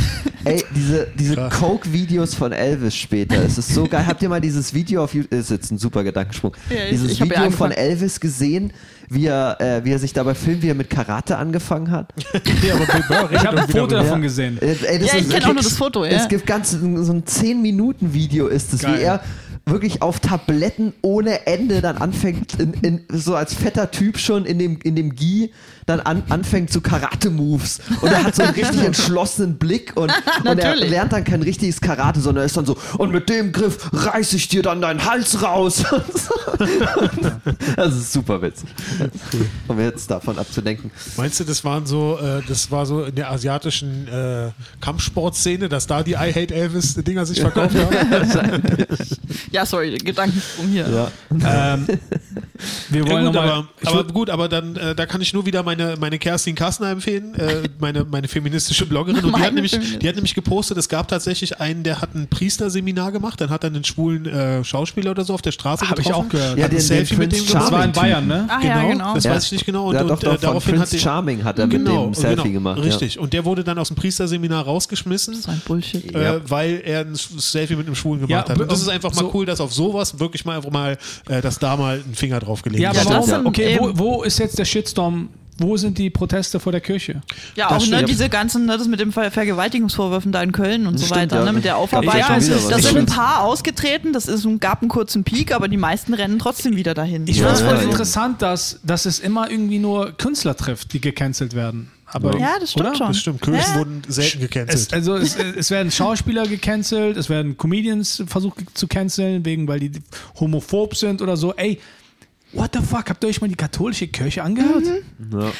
ey, diese, diese. Coke-Videos von Elvis später, es ist so geil. Habt ihr mal dieses Video auf YouTube, ist jetzt ein super Gedankensprung, Ja, ich- dieses ja Video von angefangen. Elvis gesehen, wie er, äh, wie er sich dabei filmt, wie er mit Karate angefangen hat? Nee, aber Bill Burr ich habe ein Foto davon gesehen. Äh, ey, das Ja, ich ist kenn auch nur das Foto, ja. Es gibt ganz so ein 10-Minuten-Video ist es, wie er wirklich auf Tabletten ohne Ende dann anfängt, in, in, so als fetter Typ schon in dem, in dem Gi, dann an, anfängt zu Karate-Moves. Und er hat so einen richtig entschlossenen Blick und, und er lernt dann kein richtiges Karate, sondern er ist dann so, und mit dem Griff reiß ich dir dann deinen Hals raus. das ist super witzig. Um jetzt davon abzudenken. Meinst du, das waren so, äh, das war so in der asiatischen äh, Kampfsportszene, dass da die I Hate Elvis Dinger sich verkauft haben? Ja, sorry, Gedankensprung hier. Ja. Ähm, Wir Ja, wollen gut, aber, aber gut, aber dann äh, da kann ich nur wieder meine, meine Kerstin Kassner empfehlen, äh, meine, meine feministische Bloggerin. Und die hat, nämlich, die hat nämlich gepostet, es gab tatsächlich einen, der hat ein Priesterseminar gemacht, dann hat er einen schwulen äh, Schauspieler oder so auf der Straße Hab ich getroffen. auch gehört. Hat Ja, ein den- Selfie den mit dem gemacht. das war in Bayern, ne? Ach ja, genau. Das Ja. weiß ich nicht genau. Und, ja, und doch, äh, doch, von daraufhin hat Prince die- Charming hat er mit genau, dem Selfie genau, gemacht. Richtig. Und der wurde dann aus dem Priesterseminar rausgeschmissen. So ein Bullshit. Äh, weil er ein Selfie mit einem Schwulen gemacht Ja, hat. Und das ist einfach mal so- cool, dass auf sowas wirklich mal einfach mal, äh, dass da mal ein Finger drauf gelegt Ja, aber wird. das warum? okay, wo, eben- wo ist jetzt der Shitstorm? Wo sind die Proteste vor der Kirche? Ja, Das auch ne, diese ganzen, ne, das mit den Ver Vergewaltigungsvorwürfen da in Köln und so Stimmt, weiter, ja. ne, mit der ja Aufarbeitung. wieder was. da sind ein paar ausgetreten, das ist, gab einen kurzen Peak, aber die meisten rennen trotzdem wieder dahin. Ich Ja, finde es voll ja, ja. interessant, dass, dass es immer irgendwie nur Künstler trifft, die gecancelt werden. Aber, ja, das stimmt oder? schon. Das stimmt. Kirchen Ja. wurden selten gecancelt. Es, also es, es werden Schauspieler gecancelt, es werden Comedians versucht zu canceln, wegen weil die homophob sind oder so. Ey, what the fuck, habt ihr euch mal die katholische Kirche angehört?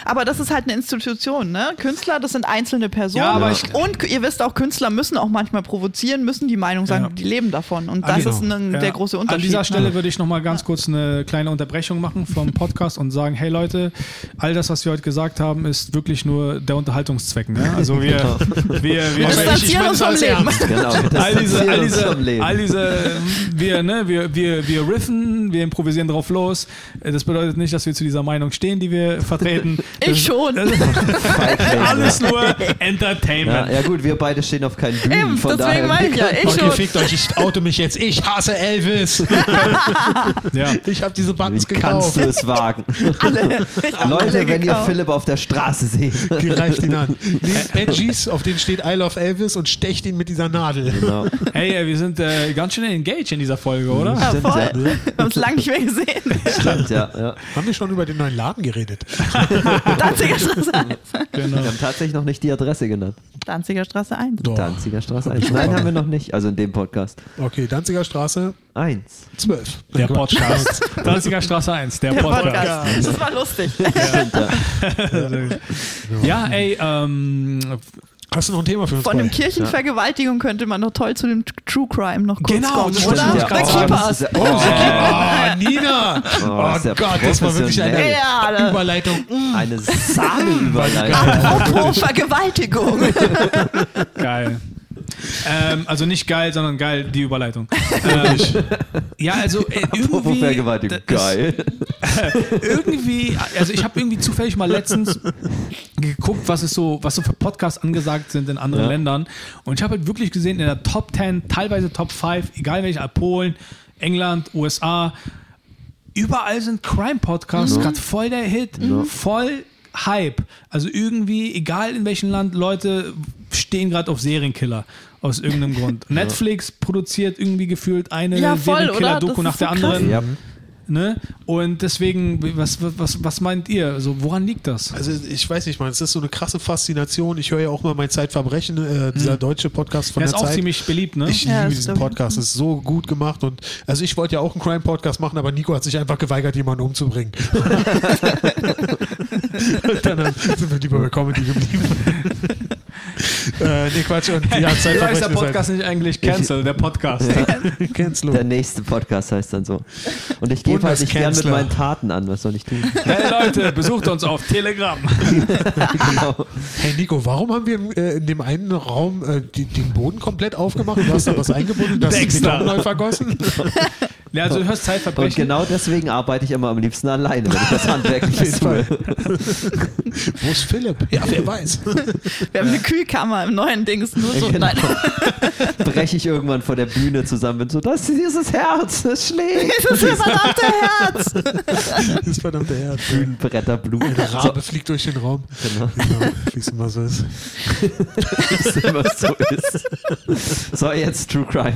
Aber das ist halt eine Institution, ne? Künstler, das sind einzelne Personen. Ja, aber ich- und ihr wisst auch, Künstler müssen auch manchmal provozieren, müssen die Meinung sagen, Ja. die leben davon. Und Ah, das genau. ist ein, Ja. der große Unterschied. An dieser Stelle ne? würde ich nochmal ganz kurz eine kleine Unterbrechung machen vom Podcast und sagen, hey Leute, all das, was wir heute gesagt haben, ist wirklich nur der Unterhaltungszweck. Ne? Also wir, wir, wir, Wir distanzieren uns vom Leben. Genau, das all diese, all uns diese, vom Leben. all diese, wir, ne, wir, wir, wir riffen, wir improvisieren drauf los. Das bedeutet nicht, dass wir zu dieser Meinung stehen, die wir vertreten. Ich schon. Das alles nur ja, Entertainment. ja gut, wir beide stehen auf keinen Bühnen, Eben, von deswegen daher. meine ich ja, ich Okay, schon. fickt euch, ich oute mich jetzt. Ich hasse Elvis. Ja. Ich habe diese Buttons Wie kannst gekauft. du es wagen? Alle, Leute, alle wenn ihr. Philipp auf der Straße seht. Gereicht ihn an. Nehmt Edgies, auf denen steht I love Elvis und stecht ihn mit dieser Nadel. Genau. Hey, äh, wir sind äh, ganz schön engaged in dieser Folge, oder? Ja, voll. ja. Wir haben es lange nicht mehr gesehen. Stimmt, ja, ja. Haben wir schon über den neuen Laden geredet? Danziger Straße 1. Genau. Wir haben tatsächlich noch nicht die Adresse genannt. Danziger Straße 1. Doch. Danziger Straße 1. Nein, haben wir noch nicht. Also in dem Podcast. Okay, Danziger Straße 1. 12. Der Podcast. Danziger Straße 1, der, Der Podcast. Podcast. Das war lustig. Ja. Ja, ey, ähm, Hast du noch ein Thema für uns? Von dem? Kirchenvergewaltigung könnte man noch toll zu dem True Crime noch kurz Genau, kommen, oder? ja. The Oh, das Keepers. ist ja- Oh, Nina! Oh, Oh, ja Gott, das war wirklich eine. Ja, Überleitung. Eine Sahnenüberleitung. Apropos Vergewaltigung. geil. Ähm, also nicht geil, sondern geil, die Überleitung. Ähm, ja, also äh, irgendwie. Vergewaltigung. Geil. irgendwie, also ich habe irgendwie zufällig mal letztens geguckt, was es so, was so für Podcasts angesagt sind in anderen Ja. Ländern. Und ich habe halt wirklich gesehen, in der Top 10, teilweise Top 5, egal welcher, Polen, England, USA, überall sind Crime-Podcasts gerade voll der Hit, voll Hype. Also irgendwie, egal in welchem Land, Leute stehen gerade auf Serienkiller. Aus irgendeinem Grund. Netflix produziert irgendwie gefühlt eine Ja? Serienkiller-Doku nach der so anderen. Ja. Ne? Und deswegen, was, was, was meint ihr? Also, woran liegt das? Also ich weiß nicht, man, es ist so eine krasse Faszination. Ich höre ja auch mal mein Zeitverbrechen, äh, dieser deutsche Podcast von Der der, ist auch Zeit. ziemlich beliebt, ne? Ich Ja, liebe diesen stimmt. Podcast, es ist so gut gemacht und also ich wollte ja auch einen Crime-Podcast machen, aber Nico hat sich einfach geweigert, jemanden umzubringen. und dann sind wir lieber bei Comedy geblieben. äh, nee, Quatsch, und ja, Wie heißt der Podcast nicht eigentlich Cancel, der Podcast? Cancel. Der nächste Podcast heißt dann so. Und ich gebe halt nicht gern mit meinen Taten an. Was soll ich tun? hey Leute, besucht uns auf Telegram. genau. Hey Nico, warum haben wir in, äh, in dem einen Raum äh, die, den Boden komplett aufgemacht du hast da was eingebunden, das ist Dexter. Neu vergossen? Ja, also du hörst Und Zeitverbrechen. genau deswegen arbeite ich immer am liebsten alleine, wenn ich das handwerklich tue. Wo ist Philipp? Ja, wer weiß. Wir haben eine Kühlkammer im neuen Dings. Nur so. Genau. Nein. Breche ich irgendwann vor der Bühne zusammen bin so, das ist dieses Herz, das schlägt. Das ist das verdammte Herz. Das ist verdammte Herz. Bühnenbretter Blut. Der So, Rabe fliegt durch den Raum. genau, Genau, wie es immer so ist. wie es immer so ist. So, jetzt True Crime.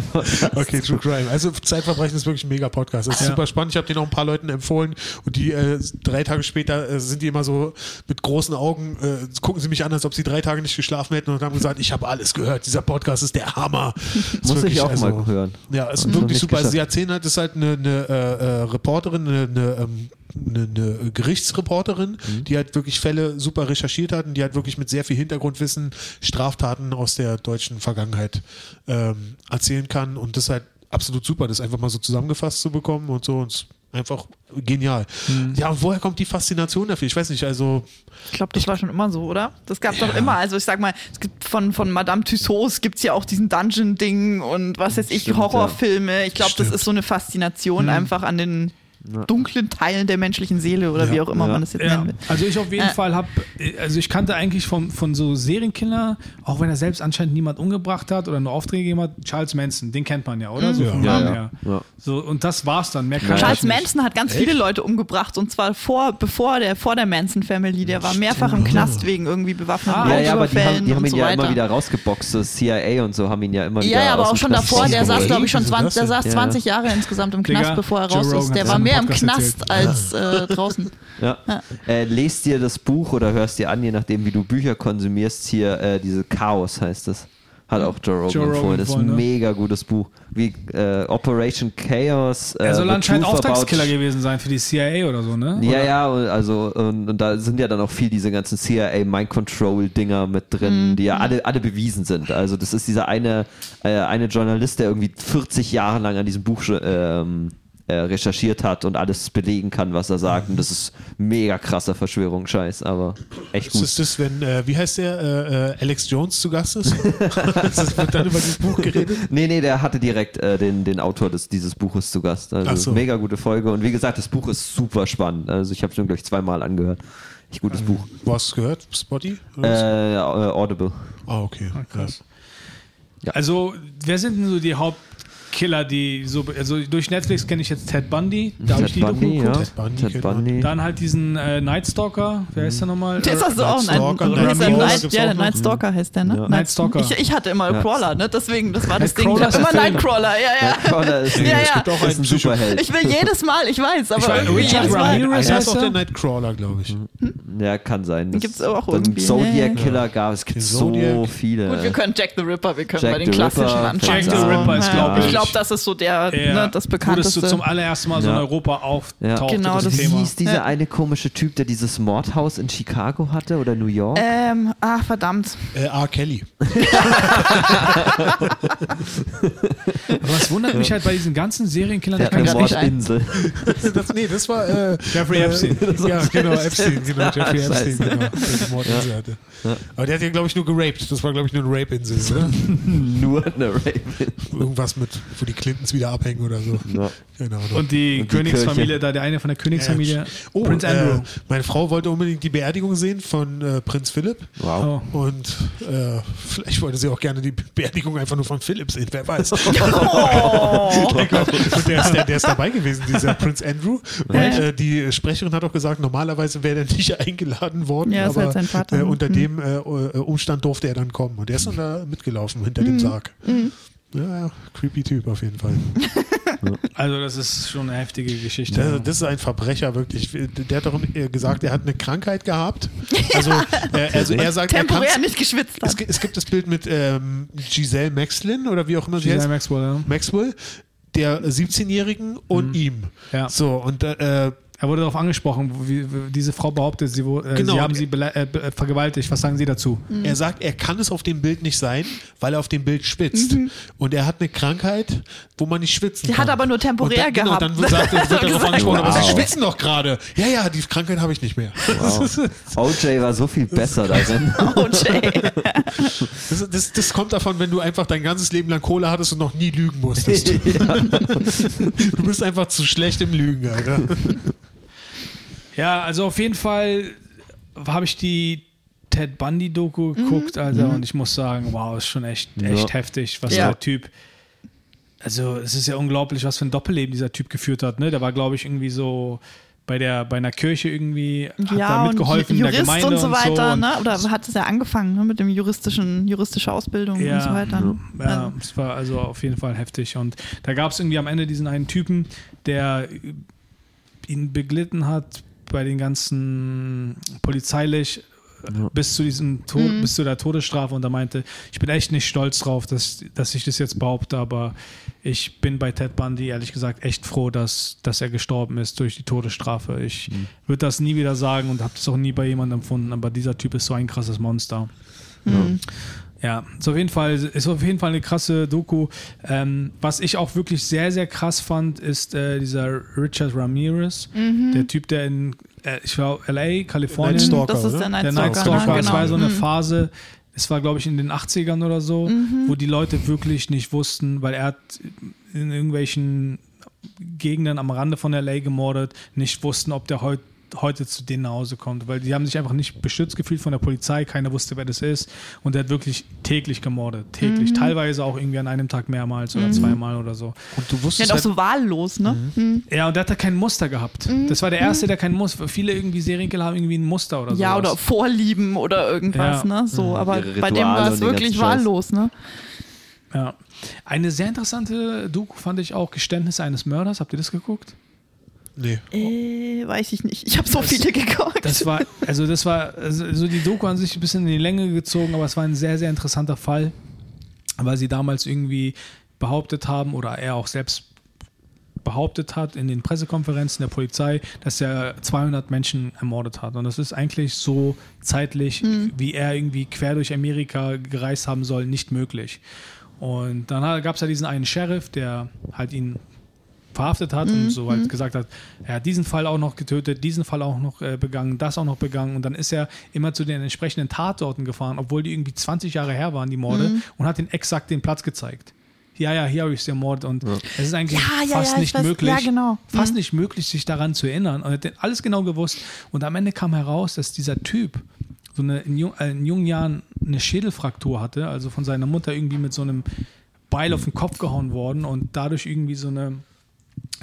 Okay, True Crime. Also Zeitverbrechen ist wirklich ein mega Podcast. Das ist Ja. super spannend. Ich habe den auch ein paar Leuten empfohlen und die äh, drei Tage später äh, sind die immer so mit großen Augen, äh, gucken sie mich an, als ob sie drei Tage nicht geschlafen hätten und haben gesagt, ich habe alles gehört. Dieser Podcast ist der Hammer. Ist Muss wirklich, ich auch also, mal hören. Ja, ist Noch wirklich super. Geschafft. sie erzählen halt, das ist halt eine, eine äh, äh, Reporterin, eine, eine, ähm, eine, eine Gerichtsreporterin, Mhm. die halt wirklich Fälle super recherchiert hat und die halt wirklich mit sehr viel Hintergrundwissen Straftaten aus der deutschen Vergangenheit ähm, erzählen kann. Und das ist halt absolut super, das einfach mal so zusammengefasst zu bekommen und so. Und es Einfach genial. Ja, und woher kommt die Faszination dafür? Ich weiß nicht, also Ich glaube, das war schon immer so, oder? Das gab es doch immer. Also ich sag mal, es gibt von, von Madame Tussauds gibt es ja auch diesen Dungeon-Ding und was weiß ich, Horrorfilme. Ich glaube, das ist so eine Faszination einfach an den dunklen Teilen der menschlichen Seele oder Ja. wie auch immer Ja. man das jetzt Ja, nennen will. also ich auf jeden Äh. Fall habe, also ich kannte eigentlich von, von so Serienkiller, auch wenn er selbst anscheinend niemand umgebracht hat oder nur Aufträge gegeben hat, Charles Manson, den kennt man ja, oder? So Ja. vom Ja, Namen ja. her. Ja. So, und das war's dann. Mehr Charles nicht. Manson hat ganz viele Leute umgebracht und zwar vor, bevor der, vor der Manson Family. Der war mehrfach im Knast wegen irgendwie bewaffneten Ah, Ja, ja, aber die haben, die haben ihn so ja weiter. immer wieder rausgeboxt. So CIA und so haben ihn ja immer wieder Ja, ja, aber auch schon davor, der saß, glaube ich, schon Wieso 20, der das saß denn? 20 Jahre insgesamt im Knast, bevor er raus ist. Der war im im Podcast Knast erzählt. als äh, draußen. Ja. Äh, lest dir das Buch oder hörst dir an, je nachdem, wie du Bücher konsumierst. Hier, äh, diese Chaos heißt es. Hat auch Joe Rogan Joe Rogan empfohlen. Das ist ein ne? mega gutes Buch. Wie äh, Operation Chaos. Äh, Er soll anscheinend Auftragskiller gewesen sein für die CIA oder so, ne? Ja, Oder? ja, und also und, und da sind ja dann auch viel diese ganzen CIA Mind Control Dinger mit drin, die ja alle, alle bewiesen sind. Also das ist dieser eine äh, eine Journalist, der irgendwie 40 Jahre lang an diesem Buch ähm, äh, recherchiert hat und alles belegen kann, was er sagt. Und das ist mega krasser Verschwörungsscheiß, aber echt ist gut. das, das wenn, äh, wie heißt der, äh, äh, Alex Jones zu Gast ist? das wird dann über dieses Buch geredet? Nee, nee, der hatte direkt äh, den, den Autor des, dieses Buches zu Gast. Also so. mega gute Folge. Und wie gesagt, das Buch ist super spannend. Also ich habe es nur gleich zweimal angehört. Echt gutes Buch. Wo hast du es gehört? Spotty? Äh, äh, Audible. ah, okay. Krass. Also, wer sind denn so die Hauptkiller, die so, also durch Netflix kenne ich jetzt Ted Bundy, da habe ich die Ted Doku Bundy, ja. Ted Bundy Ted man. Bundy. Dann halt diesen äh, Night Stalker, wer ist der nochmal? Der ist also auch ein, Night ja, auch der noch. Night Stalker heißt der, ne? Ja. Night Stalker. Ich, ich hatte immer Ja. Crawler, ne? Deswegen, das war das Ding. Ich Crawler hab ist immer. Nightcrawler, ja, ja. Nightcrawler ist, Ja, ja. ist gibt auch ein einen Superheld. Ich will jedes Mal, ich weiß, aber Ich weiß, irgendwie Richard jedes Mal. Ramirez heißt auch er? der Nightcrawler, glaube ich. Ja, kann sein. Das- Gibt's auch irgendwie, Zodiac ja, ja. Killer gab es. Es gibt so Zodiac. viele. Gut, wir können Jack the Ripper, wir können bei den klassischen anfangen. Jack the Ripper ist, Ja, glaub Ich ich. glaube, das ist so der, Ja. ne, das bekannteste. so zum allerersten Mal so in Ja. Europa auftaucht, Ja. Genau, das, das Wie Thema. hieß dieser Ja. eine komische Typ, der dieses Mordhaus in Chicago hatte oder New York? ähm, ach, verdammt. Äh, R. Kelly. Aber es wundert mich halt bei diesen ganzen Serienkillern, der kann eine ich nicht Mordinsel. das, nee, das war äh, Jeffrey Epstein. Ja, genau, Epstein, genau, Jeffrey. Epstein, genau, der die Mordinsel hatte. Aber der hat ja, glaube ich, nur geraped. Das war, glaube ich, nur eine Rape-Insel? Nur eine Raven. Irgendwas mit, wo die Clintons wieder abhängen oder so. Ja. Ahnung. Und die Und die Königsfamilie, Kirche. da der eine von der Königsfamilie, Oh, Prinz äh, Andrew. meine Frau wollte unbedingt die Beerdigung sehen von äh, Prinz Philipp. Wow. Oh. Und äh, vielleicht wollte sie auch gerne die Beerdigung einfach nur von Philipp sehen, wer weiß. Oh. Und der ist, der, der ist dabei gewesen, dieser Prinz Andrew. Und äh, die Sprecherin hat auch gesagt, normalerweise wäre der nicht eingeladen worden, Ja, ist aber halt sein Vater. Äh, unter Hm. dem äh, äh, Umstand durfte er dann kommen. Und der ist dann da mitgelaufen hinter Hm. dem Sarg. Ja, ja, creepy Typ auf jeden Fall. Also das ist schon eine heftige Geschichte. Der, das ist ein Verbrecher, wirklich. Der hat doch äh, gesagt, er hat eine Krankheit gehabt. Also, äh, also er sagt, er Temporär kann's- nicht geschwitzt es, es gibt das Bild mit ähm, Giselle Maxlin oder wie auch immer sie Giselle heißt. Maxwell, ja. Maxwell, der 17-Jährigen und ihm. Ja. So, und äh, Er wurde darauf angesprochen, wie, wie diese Frau behauptet, sie, wo- äh, Genau. sie haben sie äh, vergewaltigt. Was sagen Sie dazu? er sagt, er kann es auf dem Bild nicht sein, weil er auf dem Bild schwitzt. Und er hat eine Krankheit, wo man nicht schwitzen Die kann. hat aber nur temporär und dann, genau, gehabt. dann sagt, wird darauf angesprochen, aber Wow. sie schwitzen doch gerade. Ja, ja, die Krankheit habe ich nicht mehr. Wow. OJ war so viel besser darin. Jay. Das, das, das kommt davon, wenn du einfach dein ganzes Leben lang Kohle hattest und noch nie lügen musstest. Du bist einfach zu schlecht im Lügen, Alter. Ja, also auf jeden Fall habe ich die Ted Bundy-Doku geguckt, Alter, und ich muss sagen, wow, ist schon echt, echt Ja. heftig, was Ja. der Typ. Also, es ist ja unglaublich, was für ein Doppelleben dieser Typ geführt hat. Ne? Der war, glaube ich, irgendwie so bei der bei einer Kirche irgendwie, hat da Ja, und mitgeholfen in der Jurist Gemeinde und so weiter, und ne? Oder hat es ja angefangen, ne? Mit dem juristischen, juristische Ausbildung Ja, und so weiter. Ja, Also, es war also auf jeden Fall heftig. Und da gab es irgendwie am Ende diesen einen Typen, der ihn beglitten hat bei den ganzen polizeilich bis zu diesem Tod, Mhm. bis zu der Todesstrafe und er meinte, ich bin echt nicht stolz drauf, dass, dass ich das jetzt behaupte, aber ich bin bei Ted Bundy ehrlich gesagt echt froh, dass, dass er gestorben ist durch die Todesstrafe. Ich Mhm. würde das nie wieder sagen und habe das auch nie bei jemandem empfunden, aber dieser Typ ist so ein krasses Monster. Mhm. Ja, ist auf jeden Fall, ist auf jeden Fall eine krasse Doku. Ähm, was ich auch wirklich sehr, sehr krass fand, ist äh, dieser Richard Ramirez, der Typ, der in, äh, ich war LA, Kalifornien, Night Stalker, das ist der Night der Stalker. Night Stalker. ne? Es war so Genau. eine Mhm. Phase, es war glaube ich in den 80ern oder so, wo die Leute wirklich nicht wussten, weil er hat in irgendwelchen Gegenden am Rande von LA gemordet, nicht wussten, ob der heute heute zu denen nach Hause kommt, weil die haben sich einfach nicht beschützt gefühlt von der Polizei, keiner wusste, wer das ist und der hat wirklich täglich gemordet, täglich, teilweise auch irgendwie an einem Tag mehrmals oder zweimal oder so. Und du Ja, wusstest und auch halt, so wahllos, ne? Mhm. Ja, und der hat da kein Muster gehabt. Das war der erste, der kein Muster. Viele irgendwie Serienkiller haben irgendwie ein Muster oder so. Ja, oder Vorlieben oder irgendwas, Ja. ne? So, aber Ihre bei dem war es wirklich wahllos, ne? Ja. Eine sehr interessante Doku fand ich auch Geständnisse eines Mörders. Habt ihr das geguckt? Nee. Äh, weiß ich nicht. Ich habe so viele geguckt. Das war, also das war, also so die Doku an sich ein bisschen in die Länge gezogen, aber es war ein sehr, sehr interessanter Fall, weil sie damals irgendwie behauptet haben oder er auch selbst behauptet hat in den Pressekonferenzen der Polizei, dass er 200 Menschen ermordet hat. Und das ist eigentlich so zeitlich, wie er irgendwie quer durch Amerika gereist haben soll, nicht möglich. Und dann gab es ja diesen einen Sheriff, der halt ihn verhaftet hat und so halt gesagt hat, er hat diesen Fall auch noch getötet, diesen Fall auch noch äh, begangen, das auch noch begangen und dann ist er immer zu den entsprechenden Tatorten gefahren, obwohl die irgendwie 20 Jahre her waren, die Morde, und hat den exakt den Platz gezeigt. Ja, ja, hier habe ich es ermordet und es ist eigentlich Ja, ja, fast ja, ich nicht weiß- möglich, ja, genau. fast Mhm. nicht möglich, sich daran zu erinnern. Und er hat alles genau gewusst. Und am Ende kam heraus, dass dieser Typ so eine, in, jung, äh, in jungen Jahren eine Schädelfraktur hatte, also von seiner Mutter irgendwie mit so einem Beil auf den Kopf gehauen worden und dadurch irgendwie so eine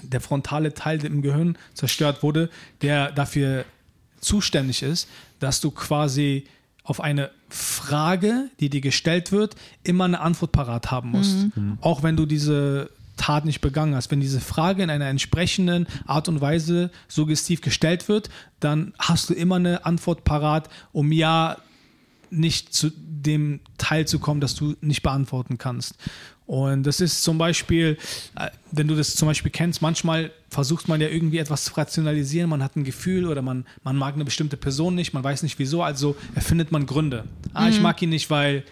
der frontale Teil im Gehirn zerstört wurde, der dafür zuständig ist, dass du quasi auf eine Frage, die dir gestellt wird, immer eine Antwort parat haben musst. Auch wenn du diese Tat nicht begangen hast. Wenn diese Frage in einer entsprechenden Art und Weise suggestiv gestellt wird, dann hast du immer eine Antwort parat, um ja nicht zu dem Teil zu kommen, das du nicht beantworten kannst. Und das ist zum Beispiel, äh, wenn du das zum Beispiel kennst, manchmal versucht man ja irgendwie etwas zu rationalisieren, man hat ein Gefühl oder man, man mag eine bestimmte Person nicht, man weiß nicht wieso, also erfindet man Gründe. Ah, ich mag ihn nicht, weil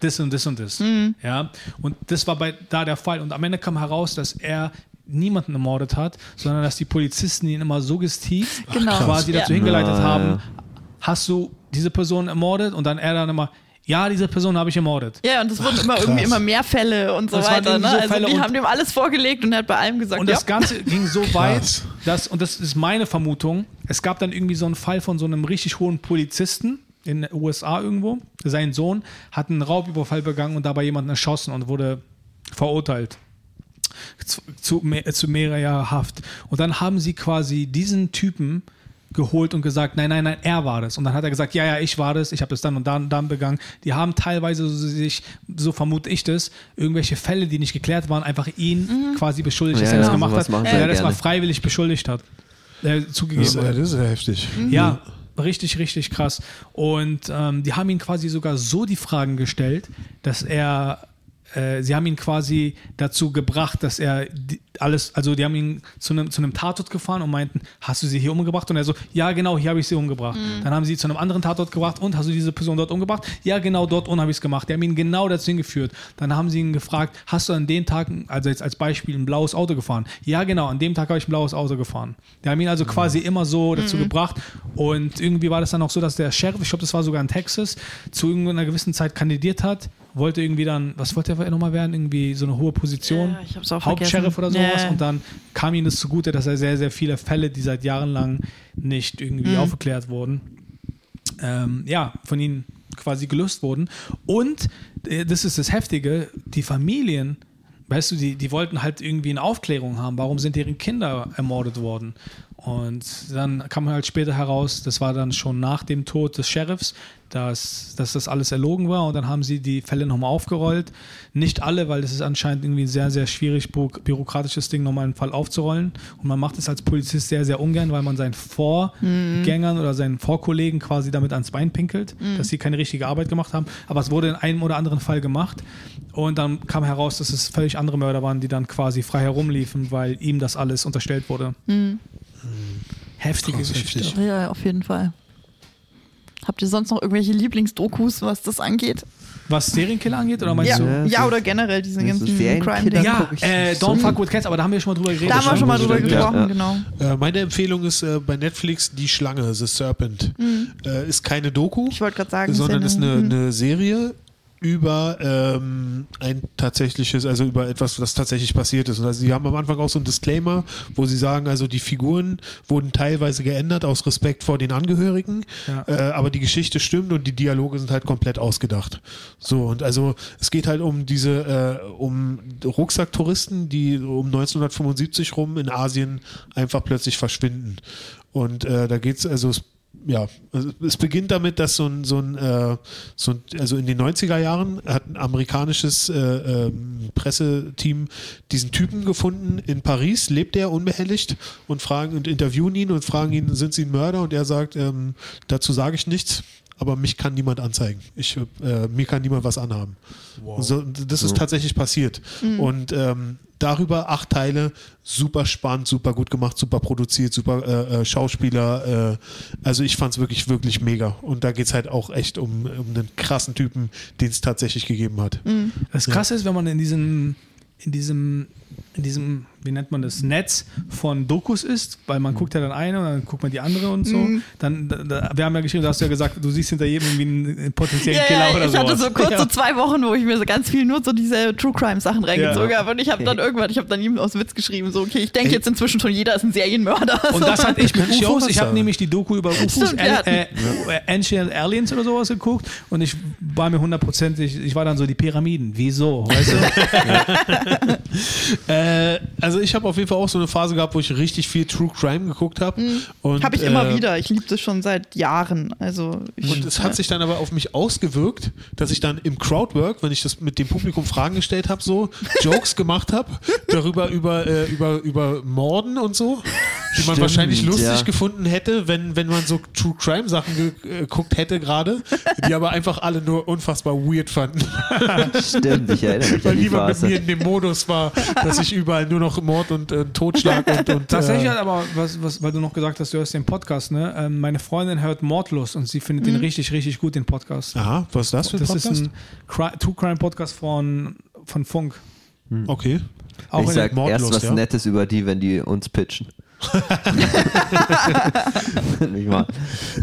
das und das und das. Ja, und das war bei da der Fall. Und am Ende kam heraus, dass er niemanden ermordet hat, sondern dass die Polizisten ihn immer suggestiv Genau. quasi Ja. dazu hingeleitet haben, hast du diese Person ermordet? Und dann er dann immer, ja, diese Person habe ich ermordet. Ja, und es wurden immer irgendwie immer mehr Fälle und so waren weiter. Ne? so Also Fälle die und- haben dem alles vorgelegt und er hat bei allem gesagt, Und ja. das Ganze ging so Krass. weit, dass, und das ist meine Vermutung, es gab dann irgendwie so einen Fall von so einem richtig hohen Polizisten in den USA irgendwo. Sein Sohn hat einen Raubüberfall begangen und dabei jemanden erschossen und wurde verurteilt. Zu, zu, mehr, zu mehrerer Haft. Und dann haben sie quasi diesen Typen geholt und gesagt, nein, nein, nein, er war das. Und dann hat er gesagt, ja, ja, ich war das, ich habe das dann und dann, dann begangen. Die haben teilweise so sich, so vermute ich das, irgendwelche Fälle, die nicht geklärt waren, einfach ihn quasi beschuldigt, dass Ja, er das ja, gemacht hat, weil er das mal freiwillig beschuldigt hat. Äh, zugegeben. Das, äh, das ist ja heftig. Ja, richtig, richtig krass. Und ähm, die haben ihn quasi sogar so die Fragen gestellt, dass er, äh, sie haben ihn quasi dazu gebracht, dass er alles, also die haben ihn zu einem, zu einem Tatort gefahren und meinten, hast du sie hier umgebracht? Und er so, ja, genau, hier habe ich sie umgebracht. Dann haben sie zu einem anderen Tatort gebracht und hast du diese Person dort umgebracht? Ja, genau, dort unten habe ich es gemacht. Die haben ihn genau dazu hingeführt. Dann haben sie ihn gefragt, hast du an den Tagen, also jetzt als Beispiel, ein blaues Auto gefahren? Ja, genau, an dem Tag habe ich ein blaues Auto gefahren. Die haben ihn also quasi immer so dazu gebracht. Und irgendwie war das dann auch so, dass der Sheriff, ich glaube, das war sogar in Texas, zu irgendeiner gewissen Zeit kandidiert hat, wollte irgendwie dann, was wollte er nochmal werden? Irgendwie so eine hohe Position. Ja, ich hab's auch Hauptsheriff oder sowas. Ja. Und dann kam ihm das zugute, dass er sehr, sehr viele Fälle, die seit Jahren lang nicht irgendwie Mhm. aufgeklärt wurden, ähm, ja, von ihnen quasi gelöst wurden. Und äh, das ist das Heftige, die Familien, weißt du, die, die wollten halt irgendwie eine Aufklärung haben, warum sind deren Kinder ermordet worden. Und dann kam halt später heraus, das war dann schon nach dem Tod des Sheriffs, dass, dass das alles erlogen war und dann haben sie die Fälle nochmal aufgerollt. Nicht alle, weil das ist anscheinend irgendwie ein sehr, sehr schwierig bü- bürokratisches Ding, nochmal einen Fall aufzurollen. Und man macht es als Polizist sehr, sehr ungern, weil man seinen Vorgängern oder seinen Vorkollegen quasi damit ans Bein pinkelt, dass sie keine richtige Arbeit gemacht haben. Aber es wurde in einem oder anderen Fall gemacht. Und dann kam heraus, dass es völlig andere Mörder waren, die dann quasi frei herumliefen, weil ihm das alles unterstellt wurde. Heftige Krass, Geschichte. heftig. Ja, auf jeden Fall. Habt ihr sonst noch irgendwelche Lieblingsdokus, was das angeht? Was Serienkiller angeht? Oder meinst Ja, du? Ja, oder generell diese ganzen Serienkiller Crime-Dinge. Ja, äh, so. Don't Fuck With Cats, aber da haben wir schon mal drüber geredet. Da haben wir schon mal drüber gesprochen, ja. genau. Äh, meine Empfehlung ist äh, bei Netflix Die Schlange, The Serpent. Äh, ist keine Doku, Ich gerade sagen, sondern ist eine, eine Serie über ähm, ein tatsächliches, also über etwas, was tatsächlich passiert ist. Und also sie haben am Anfang auch so einen Disclaimer, wo sie sagen, also die Figuren wurden teilweise geändert aus Respekt vor den Angehörigen, Ja. äh, aber die Geschichte stimmt und die Dialoge sind halt komplett ausgedacht. So, und also es geht halt um diese, äh, um Rucksacktouristen, die um 1975 rum in Asien einfach plötzlich verschwinden. Und äh, da geht's also es ja, also es beginnt damit, dass so ein, so ein, äh, so ein also in den 90er Jahren hat ein amerikanisches äh, ähm, Presseteam diesen Typen gefunden in Paris, lebt er unbehelligt und fragen und interviewen ihn und fragen ihn, sind Sie ein Mörder? Und er sagt, ähm, dazu sage ich nichts, aber mich kann niemand anzeigen. Ich, äh, mir kann niemand was anhaben. So, das ist tatsächlich passiert. Und ähm, darüber acht Teile, super spannend, super gut gemacht, super produziert, super äh, äh, Schauspieler. Äh, also ich fand es wirklich, wirklich mega. Und da geht es halt auch echt um, um einen krassen Typen, den es tatsächlich gegeben hat. Das Krasse ist, wenn man in diesem, in diesem, in diesem, wie nennt man das, Netz von Dokus ist, weil man guckt ja dann eine und dann guckt man die andere und so. Dann, da, da, wir haben ja geschrieben, du hast ja gesagt, du siehst hinter jedem irgendwie einen, potenziellen Ja, Killer ja, oder ich hatte sowas. so kurz ja. so zwei Wochen, wo ich mir so ganz viel nur so diese True Crime Sachen reingezogen Ja. habe und ich habe dann irgendwann, ich habe dann ihm aus Witz geschrieben, so okay, ich denke jetzt inzwischen schon jeder ist ein Serienmörder. Und das hatte ich mit Kann ich UFOs. Ich habe nämlich die Doku über UFOs, Stimmt, äh, äh, Ancient Aliens oder sowas geguckt und ich war mir hundertprozentig, ich war dann so die Pyramiden. Wieso? Weißt du? Äh, also ich habe auf jeden Fall auch so eine Phase gehabt, wo ich richtig viel True Crime geguckt habe. Und habe ich immer äh, wieder. Ich liebe das schon seit Jahren. Also ich, Und es hat sich dann aber auf mich ausgewirkt, dass ich dann im Crowdwork, wenn ich das mit dem Publikum Fragen gestellt habe, so Jokes gemacht habe, darüber über, äh, über, über Morden und so, die man Stimmt, wahrscheinlich lustig ja. gefunden hätte, wenn, wenn man so True Crime Sachen äh, geguckt hätte gerade, die aber einfach alle nur unfassbar weird fanden, Stimmt, ich erinnere mich weil an die niemand mit mir in dem Modus war, dass ich überall nur noch Mord und äh, Totschlag und, und Tatsächlich äh, hat aber, was, was, weil du noch gesagt hast, du hörst den Podcast, ne? Ähm, meine Freundin hört Mordlust und sie findet den richtig, richtig gut, den Podcast. Aha, was ist das für ein das Podcast? ist ein Cri True Crime Podcast von, von Funk. okay. Auch ich sag Mordlos, erst was ja? Nettes über die, wenn die uns pitchen. Nicht wahr?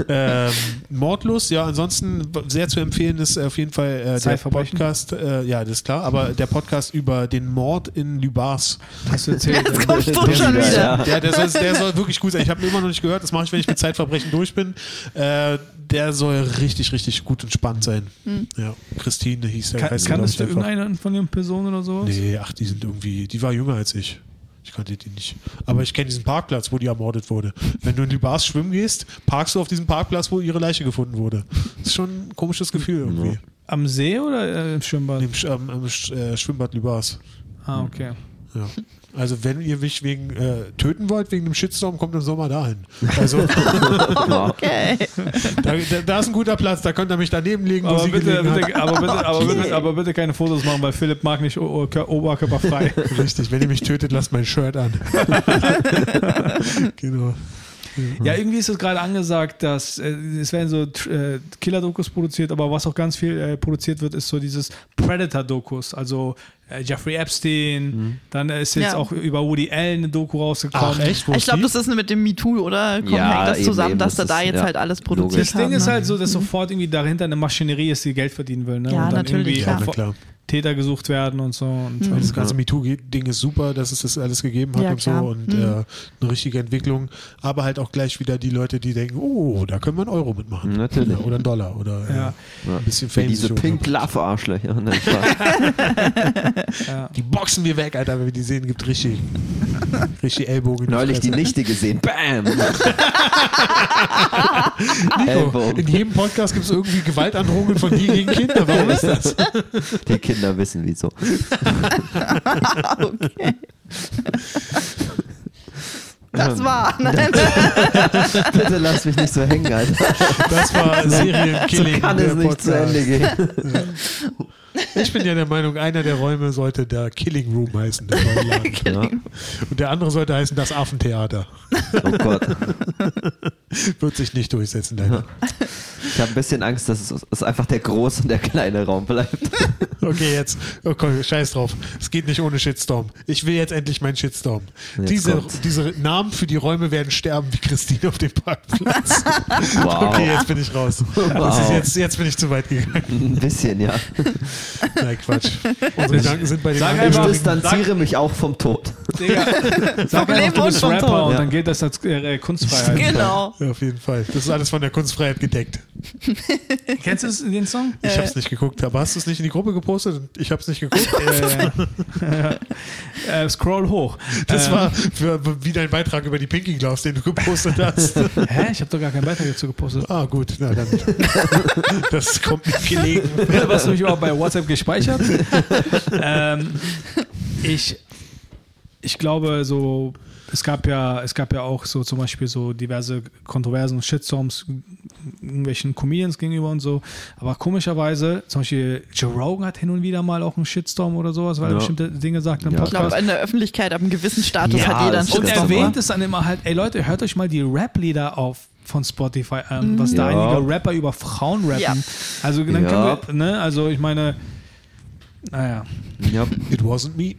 ähm, Mordlos, ja, ansonsten sehr zu empfehlen ist auf jeden Fall äh, der? Podcast, äh, ja, das ist klar, aber der Podcast über den Mord in Lübars. hast du erzählt. jetzt kommst du Der schon wieder, wieder. ja. Der, der, soll, der soll wirklich gut sein. Ich habe ihn immer noch nicht gehört, das mache ich, wenn ich mit Zeitverbrechen durch bin. Äh, der soll richtig, richtig gut und spannend sein. Ja, Christine hieß der. Kann, kannst du ich, einfach. irgendeine von den Personen oder sowas? Nee, ach, die sind irgendwie, die war jünger als ich. Ich kannte die nicht. Aber ich kenne diesen Parkplatz, wo die ermordet wurde. Wenn du in die Bars schwimmen gehst, parkst du auf diesem Parkplatz, wo ihre Leiche gefunden wurde. Das ist schon ein komisches Gefühl irgendwie. Am See oder äh, im Schwimmbad? Im, Sch ähm, im Sch äh, Schwimmbad Lübars. Ah, okay. Ja. Also wenn ihr mich wegen äh, töten wollt, wegen dem Shitstorm, kommt im Sommer dahin. Also Okay. da, da, da ist ein guter Platz, da könnt ihr mich daneben legen, wo Aber sie bitte, bitte, aber, bitte, aber, Okay. bitte, aber bitte keine Fotos machen, weil Philipp mag nicht oberkörperfrei. Richtig, wenn ihr mich tötet, lasst mein Shirt an. genau. Ja, irgendwie ist es gerade angesagt, dass äh, es werden so äh, Killer-Dokus produziert, aber was auch ganz viel äh, produziert wird, ist so dieses Predator-Dokus. Also äh, Jeffrey Epstein, dann ist jetzt Ja. auch über Woody Allen eine Doku rausgekommen. Ach echt? Wo Ich glaube, das ist mit dem MeToo, oder? Kommt, Ja, hängt das eben, zusammen, eben, dass das da da ist- jetzt ja, halt alles produziert Das Ding haben, ist ne? halt so, dass sofort irgendwie dahinter eine Maschinerie ist, die Geld verdienen will. Ne? Ja, und dann natürlich, irgendwie klar. Ja, klar. Täter gesucht werden und so. Und und das ganze MeToo-Ding ist super, dass es das alles gegeben hat Ja, und so klar. und Mhm. äh, eine richtige Entwicklung. Aber halt auch gleich wieder die Leute, die denken, oh, da können wir einen Euro mitmachen. Natürlich. Ja, oder einen Dollar oder Ja. ein bisschen Fame. diese sich Pink holen. Love Arschlöcher. Ne, ja. Die boxen wir weg, Alter, wenn wir die sehen, gibt richtig, richtig Ellbogen. Neulich die. Nichte gesehen. Bam! Nico, in jedem Podcast gibt es irgendwie Gewaltandrohungen von dir gegen Kinder. Warum ist das? Die Kinder wissen wieso. okay. Das war. Nein. Bitte lass mich nicht so hängen, Alter. Das war Serienkilling. So kann es nicht zu Podcast. Ende gehen. Ich bin ja der Meinung, einer der Räume sollte der Killing Room heißen, der. Ja. Und der andere sollte heißen das Affentheater. Oh Gott. Wird sich nicht durchsetzen, leider. Ich habe ein bisschen Angst, dass es, einfach der große und der kleine Raum bleibt. Okay, jetzt, okay, scheiß drauf. Es geht nicht ohne Shitstorm. Ich will jetzt endlich meinen Shitstorm. Jetzt Diese, kommt's. diese Namen für die Räume werden sterben wie Christine auf dem Parkplatz. Wow. Okay, jetzt bin ich raus. Ist jetzt, jetzt bin ich zu weit gegangen. Ein bisschen, ja. Nein, Quatsch. Unsere Gedanken sind bei den Sag Ich einfach- Angehörigen. distanziere mich auch vom Tod. Digga, sag Leben einfach, du bist vom Rapper Tod. und dann geht das als äh, Kunstfreiheit. Genau. Ja, auf jeden Fall. Das ist alles von der Kunstfreiheit gedeckt. Kennst du den Song? Ich habe es nicht geguckt. Aber hast du es nicht in die Gruppe gepostet? Ich habe es nicht geguckt. Äh, äh, scroll hoch. Das Ähm, war für, wie dein Beitrag über die Pinky Gloves, den du gepostet hast. Hä? Ich habe doch gar keinen Beitrag dazu gepostet. Ah, gut. Na dann. Das kommt nicht gelegen. Was du mich überhaupt bei WhatsApp gespeichert? ähm, ich, ich glaube, so, es gab ja, es gab ja auch so zum Beispiel so diverse Kontroversen und Shitstorms irgendwelchen Comedians gegenüber und so. Aber komischerweise, zum Beispiel Joe Rogan hat hin und wieder mal auch einen Shitstorm oder sowas, weil er Ja. bestimmte Dinge sagt im Ja. Ich glaube, Podcast. in der Öffentlichkeit ab einem gewissen Status Ja, hat jeder einen das Und er Shitstorm. erwähnt es dann immer halt, ey Leute, hört euch mal die Rap-Lieder auf von Spotify an, was da einige Rapper über Frauen rappen. Ja. Also dann Ja. können wir, ne, also ich meine, naja. Ja, It wasn't me.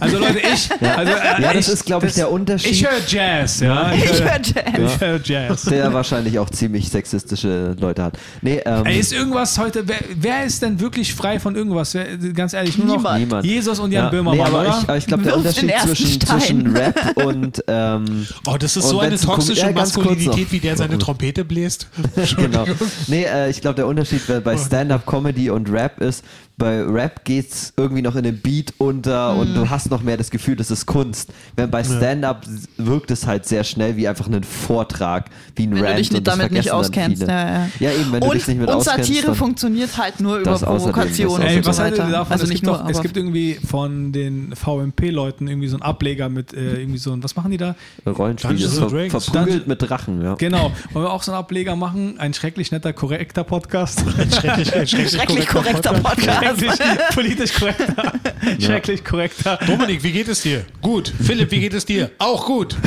Also Leute, ich, also, äh, ja das ich, ist, glaube ich, der Unterschied. Ich höre Jazz, ja. Ich höre- höre Jazz. ich höre Jazz. der wahrscheinlich auch ziemlich sexistische Leute hat. Nee, ähm, Ey, ist irgendwas heute, wer, wer ist denn wirklich frei von irgendwas? Wer, ganz ehrlich, nur noch Niemand. Jesus und Jan ja, Böhmermann, nee, aber oder? ich, aber ich glaube, der Unterschied zwischen, zwischen Rap und ähm, Oh, das ist so eine toxische ja, kurz Maskulinität, wie der seine Trompete bläst. genau. Nee, äh, ich glaube, der Unterschied bei- Oh, bei Stand-Up-Comedy und Rap ist, bei Rap geht's irgendwie noch in den Beat unter und du hast noch mehr das Gefühl, das ist Kunst. Wenn bei Stand-Up wirkt es halt sehr schnell wie einfach ein Vortrag, wie ein Wenn Rant. du dich und nicht damit nicht auskennst. Ja, ja. ja, eben, wenn du und, dich nicht mit und auskennst. Satire dann- funktioniert halt nur über Das außerdem, Provokation das Ey, und so was haltet ihr weiter. davon? Also es, nicht gibt nur, doch, es gibt irgendwie von den VMP-Leuten irgendwie so einen Ableger mit äh, irgendwie so ein, was machen die da? Rollenspiele Dungeons ver verprügelt mit Drachen, ja. Genau. Wollen wir auch so einen Ableger machen? Ein schrecklich netter, korrekter Podcast. Schrecklich, ein schrecklich, schrecklich korrekter Podcast. Schrecklich, politisch korrekter. Schrecklich korrekter. Dominik, wie geht es dir? Gut. Philipp, wie geht es dir? Auch gut.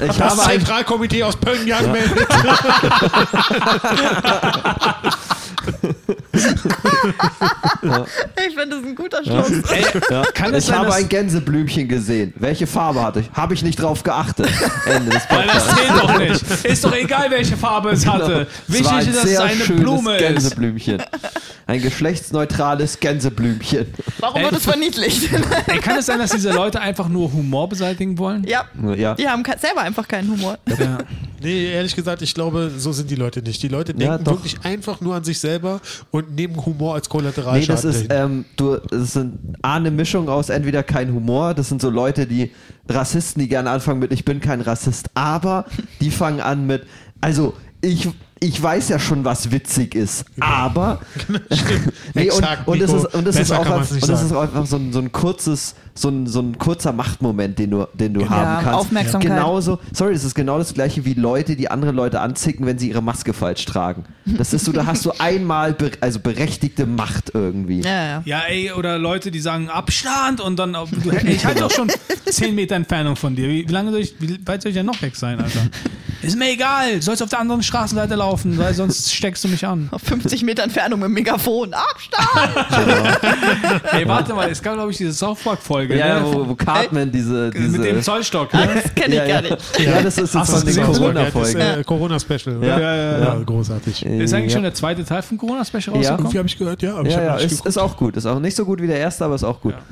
Ich Das habe ein, Zentralkomitee aus Pöngjang meldet. ich finde das ein guter Schluss. Ey, ja. kann es ich habe ein Gänseblümchen gesehen. Welche Farbe hatte ich? Habe ich nicht drauf geachtet. Ende des Weil das zählt doch nicht. Ist doch egal, welche Farbe es hatte. Es war Wichtig ein ist, dass es eine Blume ist. Gänseblümchen. Ein geschlechtsneutrales Gänseblümchen. Warum wird es verniedlicht? Ey, kann es sein, dass diese Leute einfach nur Humor beseitigen wollen? ja, Ja. die haben selber einfach keinen Humor. Ja. Nee, ehrlich gesagt, ich glaube, so sind die Leute nicht. Die Leute Ja, denken doch. wirklich einfach nur an sich selber und nehmen Humor als Nee, Kollateralschaden. das ist, ähm, du, das sind A, eine Mischung aus entweder kein Humor, das sind so Leute, die Rassisten, die gerne anfangen mit, ich bin kein Rassist, aber die fangen an mit, also ich, ich weiß ja schon, was witzig ist, aber nee, und, Exakt, und es Nico. ist, und es ist auch, nicht und es ist auch einfach so ein, so ein kurzes, so ein, so ein kurzer Machtmoment, den du, den du Ja, haben kannst. Aufmerksamkeit. Genauso, sorry, das ist genau das gleiche wie Leute, die andere Leute anzicken, wenn sie ihre Maske falsch tragen. Das ist so, da hast du einmal be also berechtigte Macht irgendwie. Ja, ja. Ja, ey, oder Leute, die sagen Abstand und dann, auf- du, ey, ich halte doch schon 10 Meter Entfernung von dir. Wie, wie lange soll ich, wie weit soll ich ja noch weg sein, Alter? Ist mir egal, du sollst auf der anderen Straßenseite laufen, weil sonst steckst du mich an. Auf 50 Meter Entfernung mit dem Megafon. Abstand! Ey, warte mal, es gab, glaube ich, diese South Park-Folge. Ja, ne? wo, wo Cartman diese, diese Mit dem Zollstock. Ne? Das kenne ich ja, gar ja. nicht. Ja, das ist jetzt von das den. Das ist, äh, Corona-Special. Ja, ja, ja, ja. ja. großartig. Ist eigentlich ja. schon der zweite Teil vom Corona-Special Ja. rausgekommen? Irgendwie habe ich gehört, ja. Ja, ja, ist, ist auch gut. Ist auch nicht so gut wie der erste, aber ist auch gut.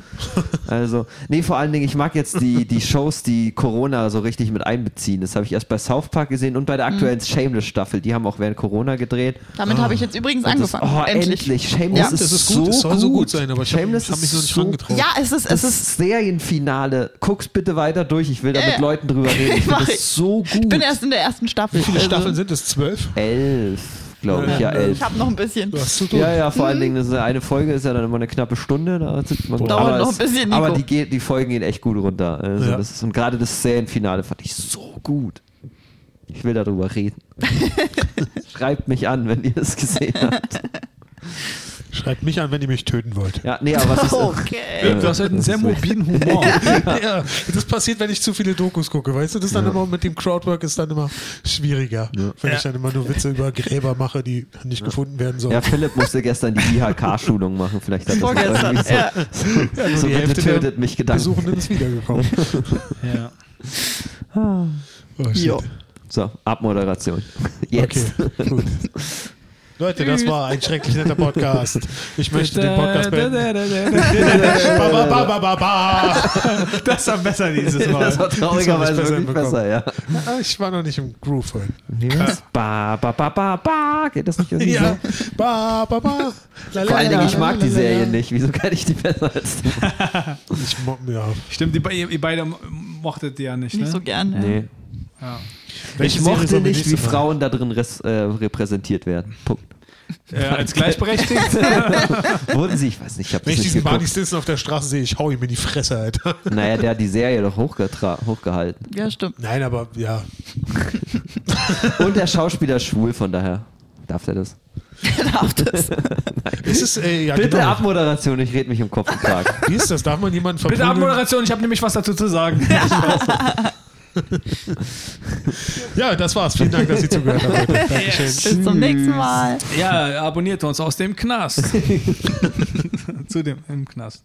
Also, nee, vor allen Dingen, ich mag jetzt die, die Shows, die Corona so richtig mit einbeziehen. Das habe ich erst bei South Park gesehen und bei der aktuellen Shameless-Staffel. Die haben auch während Corona gedreht. Damit habe ich jetzt übrigens Und das, angefangen. oh, endlich. Shameless Ja. ist, Das ist so gut, es soll so gut sein, aber ich habe Shameless hab mich noch ist nicht so rangetraut. Ja, es ist, Das es ist. ist Serienfinale. Guck's bitte weiter durch. Ich will da mit ja. Leuten drüber reden. Ich finde ich. das so gut. Ich bin erst in der ersten Staffel. Wie viele Also, Staffeln sind es? Zwölf? elf, glaube ich. Ja, Ja, elf. Ich habe noch ein bisschen. Du hast zu tun. Ja, ja, vor allen Dingen, das ist eine Folge ist ja dann immer eine knappe Stunde. Da sitzt man Dauert aber noch ein bisschen, Nico. Aber die, geht, die Folgen gehen echt gut runter. Also Ja. das ist, und gerade das Serienfinale fand ich so gut. Ich will darüber reden. Schreibt mich an, wenn ihr es gesehen habt. Schreibt mich an, wenn ihr mich töten wollt. Ja, nee, aber was ist. Okay. Du hast halt einen sehr mobilen Humor. ja, das passiert, wenn ich zu viele Dokus gucke, weißt du? Das ist dann immer mit dem Crowdwork ist dann immer schwieriger. Wenn Ja. ich dann immer nur Witze über Gräber mache, die nicht gefunden werden sollen. Ja, Philipp musste gestern die IHK-Schulung machen. Vielleicht hat das Vorgestern. so, Ja. Ja, nur so die bitte tötet mich Gedanken. Besuchenden ist wiedergekommen. ja. Oh, shit. Jo. So, Abmoderation. Jetzt. Okay, gut. Leute, das war ein schrecklich netter Podcast. Ich möchte den Podcast beenden. Ba, ba, ba, ba, ba, ba. Das war besser dieses Mal. Das war traurigerweise Das wirklich besser besser, ja. Ich war noch nicht im Groove heute. Wie was? Ba, ba, ba, ba, ba. Geht das nicht irgendwie Ja. so? Ba, ba, ba. La, la, Vor allen Dingen, ich mag la, die Serie la. nicht. Wieso kann ich die besser als du? Ich, mo- ja. Stimmt, die, be- ihr, beide mochtet die ja nicht, ne? Nicht so gern. Ja. Nee. ja. Ich mochte nicht, wie? Frauen da drin res, äh, repräsentiert werden. Punkt. Äh, als gleichberechtigt. Wurden sie? Ich weiß nicht, ich habe Wenn das ich diesen Barney. Stinson auf der Straße sehe, ich hau ihm in die Fresse, Alter. Naja, der hat die Serie doch hochgehalten. ja, stimmt. Nein, aber ja. Und der Schauspieler ist schwul, von daher darf er das. Darf das. Ist es, äh, ja, Bitte genau. Abmoderation, ich rede mich im Kopf und. Wie ist das? Darf man jemanden Bitte verprügeln? Abmoderation, ich habe nämlich was dazu zu sagen. Ja, das war's. Vielen Dank, dass Sie zugehört haben. Dankeschön. Bis zum nächsten Mal. Ja, abonniert uns aus dem Knast. Zu dem im Knast.